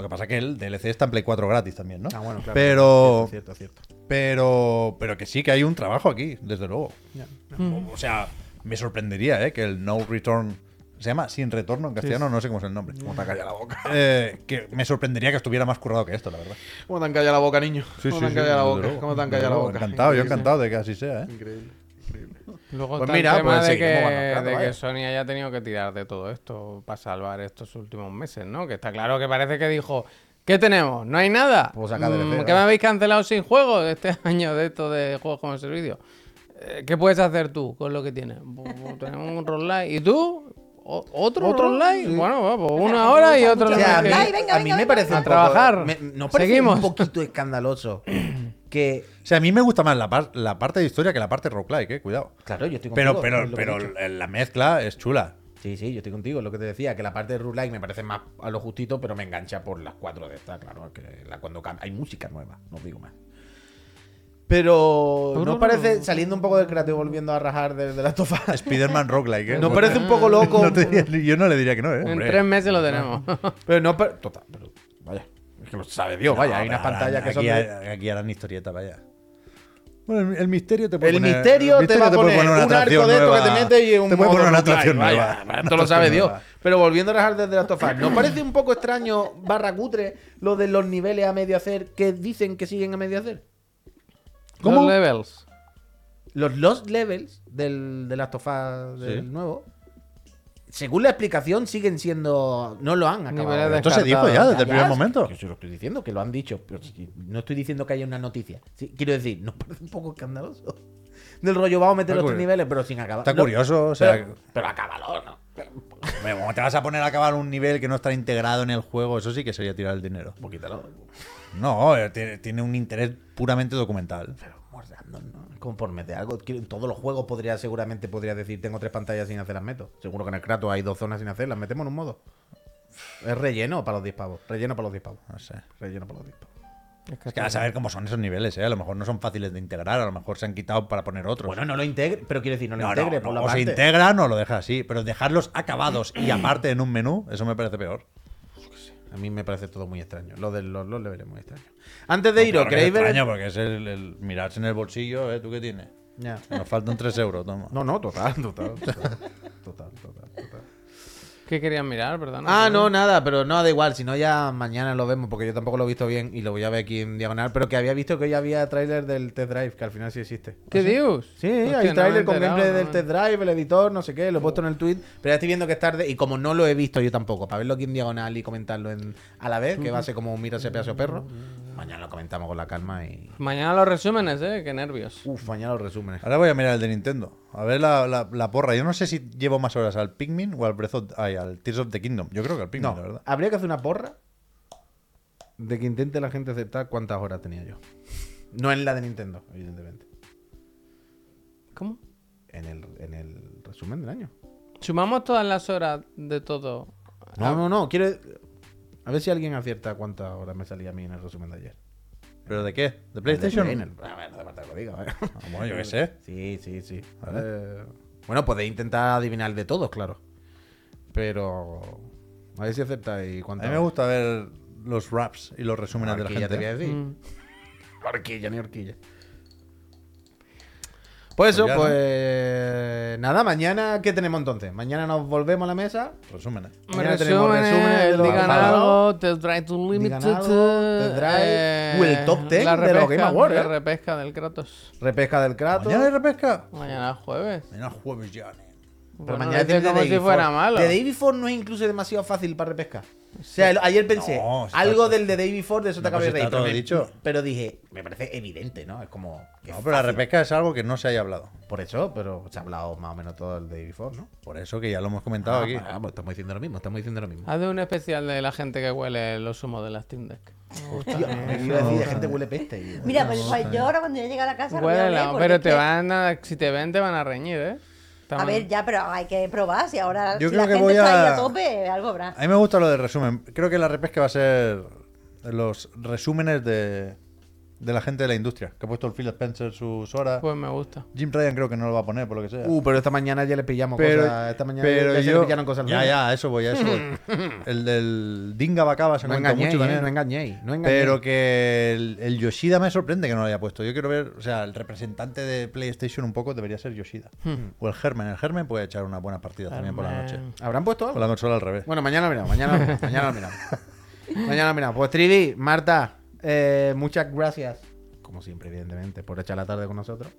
Lo que pasa es que el DLC está en Play 4 gratis también, ¿no? Ah, bueno, claro. Pero, Cierto, cierto. cierto. pero, pero que sí que hay un trabajo aquí, desde luego. O, o sea, me sorprendería, ¿eh? Que el No Return se llama Sin Retorno en castellano, no sé cómo es el nombre. ¿Cómo te han callado la boca? Eh, que me sorprendería que estuviera más currado que esto, la verdad. ¿Cómo te han callado la boca, niño? ¿Cómo te han callado la desde boca? luego, ¿Cómo te han callado la boca? Encantado, yo encantado de que así sea, ¿eh? Increíble, increíble. Luego Pues está mira, el tema pues de, sí, que, ¿cómo van los tratos, de que vaya? Sony haya tenido que tirar de todo esto para salvar estos últimos meses, ¿no? Que está claro que parece que dijo, ¿qué tenemos? ¿No hay nada? Pues saca Mm, ¿Qué me habéis cancelado sin juegos este año de esto de juegos como servicio? Eh, ¿Qué puedes hacer tú con lo que tienes? Tenemos un roguelike. ¿Y tú? ¿O- ¿Otro, ¿Otro? roguelike? Sí. Bueno, va, pues una hora y otro O sea, a mí. Ay, venga, a venga, mí me venga. parece A un poco- trabajar. me- ¿No parece Seguimos. un poquito escandaloso que... O sea, a mí me gusta más la, par- la parte de historia que la parte roguelike, ¿eh? Cuidado. Claro, yo estoy Pero, contigo, pero, pero dicho. la mezcla es chula. Sí, sí, yo estoy contigo. Lo que te decía, que la parte de roguelike me parece más a lo justito, pero me engancha por las cuatro de estas, claro. Que la, cuando hay música nueva, no os digo más. Pero ¿no os parece, saliendo un poco del creativo, volviendo a rajar de, de la tofa? Spider-Man roguelike, ¿eh? ¿No parece un poco loco? No te diría- yo no le diría que no, ¿eh? En Hombre. tres meses lo tenemos. Pero no, pero, total, pero que lo sabe Dios, vaya, hay No, unas pantallas que son aquí, de- aquí harán historieta, vaya. Bueno, el, el misterio te puede El poner. misterio el te va a puede poner, una un arco atracción de esto que te mete y un Te puede poner una atracción vaya, nueva. Esto Una lo sabe Dios. Pero volviendo a las artes de la Us, ¿no parece un poco extraño, barra cutre, lo de los niveles a medio hacer que dicen que siguen a medio hacer? ¿Cómo? levels. Los Lost Levels del, de Last of Us del Sí. nuevo, según la explicación, siguen siendo. No lo han acabado. Esto se dijo ya desde el primer momento. Yo se lo estoy diciendo, que lo han dicho. Pero no estoy diciendo que haya una noticia. Sí, quiero decir, ¿no parece un poco escandaloso? Del rollo, vamos a meter Está los tres niveles, pero sin acabar. Está No, curioso, o sea. Pero, pero acábalo, ¿no? Hombre, ¿Cómo te vas a poner a acabar un nivel que no está integrado en el juego? Eso sí que sería tirar el dinero. Quítalo. No, eh, tiene, tiene un interés puramente documental. Pero ¿no? Por meter algo. Todos los juegos podría, seguramente podría decir, tengo tres pantallas sin hacer las meto. Seguro que en el Kratos hay dos zonas sin hacer, las metemos en un modo. Es relleno para los 10 pavos. Relleno para los 10 pavos. No sé. Relleno para los 10 pavos. Es que a saber cómo son esos niveles, ¿eh? A lo mejor no son fáciles de integrar, a lo mejor se han quitado para poner otros. Bueno, no lo integre, pero quiero decir, no lo no, no, integre. no, por la o se parte. integran o lo dejas así, pero dejarlos acabados y aparte en un menú, eso me parece peor. A mí me parece todo muy extraño. Lo de los, los leveles muy extraño. Antes de iros, ¿queréis ver? extraño porque es el, el mirarse en el bolsillo, ¿eh? ¿Tú qué tienes? Ya. Nos faltan 3 euros, toma. No, no, total, total. Total, total, total. ¿Qué querían mirar, perdona? Ah, no, nada, pero no, da igual, si no ya mañana lo vemos, porque yo tampoco lo he visto bien y lo voy a ver aquí en diagonal, pero que había visto que hoy había tráiler del Test Drive, que al final sí existe. ¿Qué dios? Sí, Hostia, hay no tráiler he con gameplay no del Test Drive, el editor, no sé qué, lo he puesto en el tweet, pero ya estoy viendo que es tarde y como no lo he visto yo tampoco, para verlo aquí en diagonal y comentarlo en, a la vez, que va a ser como un mira ese pedazo perro, mañana lo comentamos con la calma y... Mañana los resúmenes, eh, qué nervios. Uf, mañana los resúmenes. Ahora voy a mirar el de Nintendo. A ver la, la- la porra. Yo no sé si llevo más horas al Pikmin o al Breath of, ay, al Tears of the Kingdom. Yo creo que al Pikmin, No, la verdad. habría que hacer una porra de que intente la gente aceptar cuántas horas tenía yo. No en la de Nintendo, evidentemente. ¿Cómo? En el, en el resumen del año. Sumamos todas las horas de todo. No, no, no. Quiero. A ver si alguien acierta cuántas horas me salía a mí en el resumen de ayer. ¿Pero de qué? ¿De PlayStation? En el- A ver, no hace falta que lo diga. ¿eh? Ah, bueno, yo qué sé. Sí, sí, sí. Eh, bueno, podéis intentar adivinar de todos, claro. Pero. A ver si aceptáis A cuántas. mí me gusta ver los raps y los resúmenes de la Horquilla, te voy a gente. decir. Mm. Horquilla ni horquilla. Pues eso, Pues ya, ¿no? pues nada, mañana ¿qué tenemos entonces? Mañana nos volvemos a la mesa. Resúmenes. Mañana tenemos Resúmenes, digan algo, Test Drive. Digan algo, Test Drive, o el top 10 la de los Game Awards, La eh. repesca del Kratos. Repesca del Kratos. ¿Mañana hay repesca? Mañana jueves. Mañana jueves ya. Pero Bueno, mañana dice tiene como si Day fuera Before. malo. The Day Before no es incluso demasiado fácil para repesca. O sea, ayer pensé, No, está- algo del The Day Before de eso te No, acabo pues de está reír. Pero, dicho. dije, me parece evidente, ¿no? Es como. No, pero la repesca es algo que no se haya hablado. Por eso, pero se ha hablado más o menos todo el Day Before, ¿no? Por eso que ya lo hemos comentado Ah, aquí. ah, pues estamos diciendo lo mismo, estamos diciendo lo mismo. Haz de un especial de la gente que huele los humos de la Steam Deck. Me gusta. Tío, me iba a decir, de gente huele peste. Mira, pues, pues yo ahora cuando yo llegue a la casa porque pero te van a, si te ven, te van a reñir, ¿eh? A ver, ya, pero hay que probar. Si ahora Yo si creo la que gente voy está ahí a- a tope, algo habrá. A mí me gusta lo del resumen. Creo que la repesca va a ser los resúmenes de, de la gente de la industria. Que ha puesto el Phil Spencer sus horas. Pues me gusta. Jim Ryan creo que no lo va a poner, por lo que sea. Uh, pero esta mañana ya le pillamos pero cosas. Esta mañana pero ya se le pillaron cosas ya, ya, eso voy, a eso voy. El del Dinga Bacaba se No cuenta engañéis, mucho eh, también. no engañéis, no engañéis. Pero que el, el Yoshida me sorprende que no lo haya puesto. Yo quiero ver, o sea, el representante de PlayStation un poco debería ser Yoshida. O el Germen. El Germen puede echar una buena partida también por la noche. ¿Habrán puesto algo? Con la consola al revés. Bueno, mañana lo miramos, mañana lo miramos, mañana lo miramos. mañana lo miramos. Pues Trivi, Marta, eh, muchas gracias, como siempre, evidentemente, por echar la tarde con nosotros.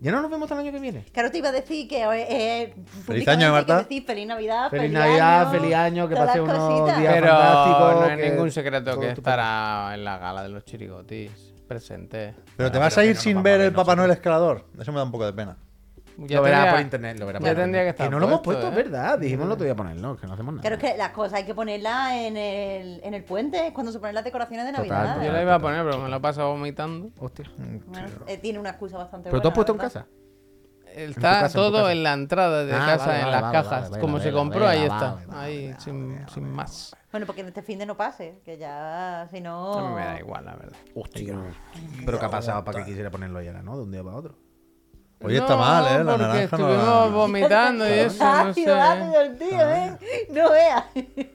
Ya no nos vemos hasta el año que viene. Claro, te iba a decir que eh, eh, Feliz año, Marta. decir feliz Navidad, Feliz Navidad, año, feliz año, que pase unos días Pero fantástico, no es ningún secreto que estará en la gala de los chirigotis presente. Pero te vas a ir sin ver el Papá. Noel escalador. Eso me da un poco de pena. Ya lo verás tendría- por internet, lo verás ya por tendría que internet. estar Que no lo hemos puesto, es ¿eh? verdad. Dijimos no te voy a ponerlo, que no hacemos nada. Claro, es que las cosas hay que ponerlas en el, en el puente, cuando se ponen las decoraciones de Total, Navidad. total. Yo la iba a poner, pero me lo he pasado vomitando. Hostia. Bueno, eh, tiene una excusa bastante ¿Pero tú buena. has puesto en la casa? Está en todo en la entrada de Ah, casa, vale, en vale, las vale, cajas. vale, Como vale, se vale, compró, ahí vale, está. ahí, vale, sin, vale, sin vale, más. Bueno, porque en este fin de no pase, que ya, si no... A mí me da igual, la verdad. Hostia. Pero ¿qué ha pasado para que quisiera ponerlo ya, no? De un día para otro. Oye, está mal, ¿eh? La naranja no estuvimos la- vomitando y eso, no Ácido, ácido sé. el tío, ¿eh? No veas.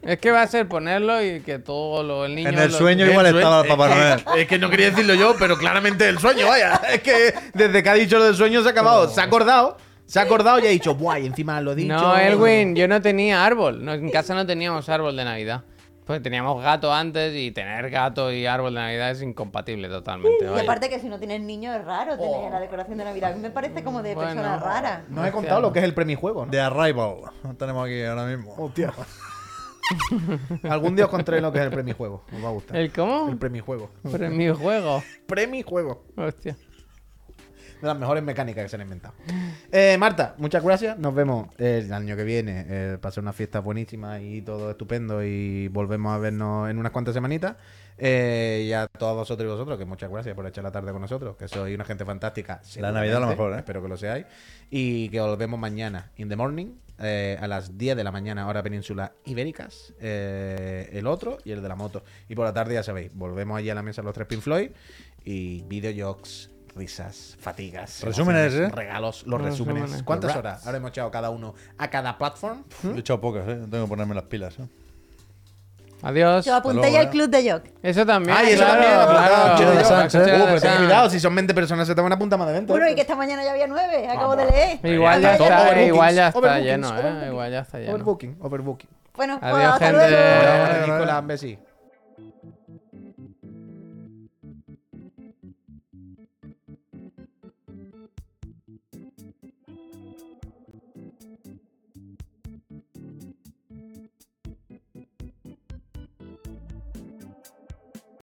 Es que va a ser ponerlo y que todo lo, el niño... En el lo- sueño El igual sueño- estaba el Papá es que- Noel. Es que no quería decirlo yo, pero claramente el sueño, vaya. Es que desde que ha dicho lo del sueño se ha acabado. Se ha acordado, se ha acordado y ha dicho, guay, encima lo he dicho. No, Elwin, yo no tenía árbol. No, en casa no teníamos árbol de Navidad. Pues teníamos gato antes y tener gato y árbol de Navidad es incompatible totalmente. Y vaya. aparte que si no tienes niños es raro tener la decoración de Navidad. A mí me parece como de Bueno. persona rara. No he contado lo que es el premijuego, ¿no? The Arrival. Lo tenemos aquí ahora mismo. Hostia. Algún día os contaré lo que es el premijuego. Os va a gustar. ¿El cómo? El premijuego. Premio juego. Premijuego. Hostia. De las mejores mecánicas que se han inventado. Eh, Marta, muchas gracias. Nos vemos el año que viene. Eh, pasar unas fiestas buenísimas y todo estupendo. Y volvemos a vernos en unas cuantas semanitas. Eh, y a todos vosotros y vosotros, que muchas gracias por echar la tarde con nosotros. Que sois una gente fantástica. La Navidad lo seguramente. mejor, ¿eh? Espero que lo seáis. Y que os vemos mañana, in the morning, eh, a las 10 de la mañana, hora península ibéricas. el otro y el de la moto. Y por la tarde, ya sabéis, volvemos allí a la mesa los tres Pink Floyd. Y videojuegos, risas, fatigas. Resúmenes, ¿eh? Regalos, los resúmenes. Resúmenes. ¿Cuántas horas habremos echado cada uno a cada platform? He echado pocas, ¿eh? Tengo que ponerme las pilas. ¿eh? Adiós. Yo apunté ya al ¿eh? club de Jock. Eso también. Ay, eso claro, también, claro. apuntado, chido de Claro, ¿eh? de Uh, pero ten cuidado, si son 20 personas se te van a apuntar más de evento. Bueno, y que esta mañana ya había nueve. Acabo de leer. Igual ya está, igual ya está lleno, eh. Igual ya está lleno. Overbooking, overbooking. Bueno, pues Adiós, hasta gente. luego. Adiós. Ahora, Nicolás.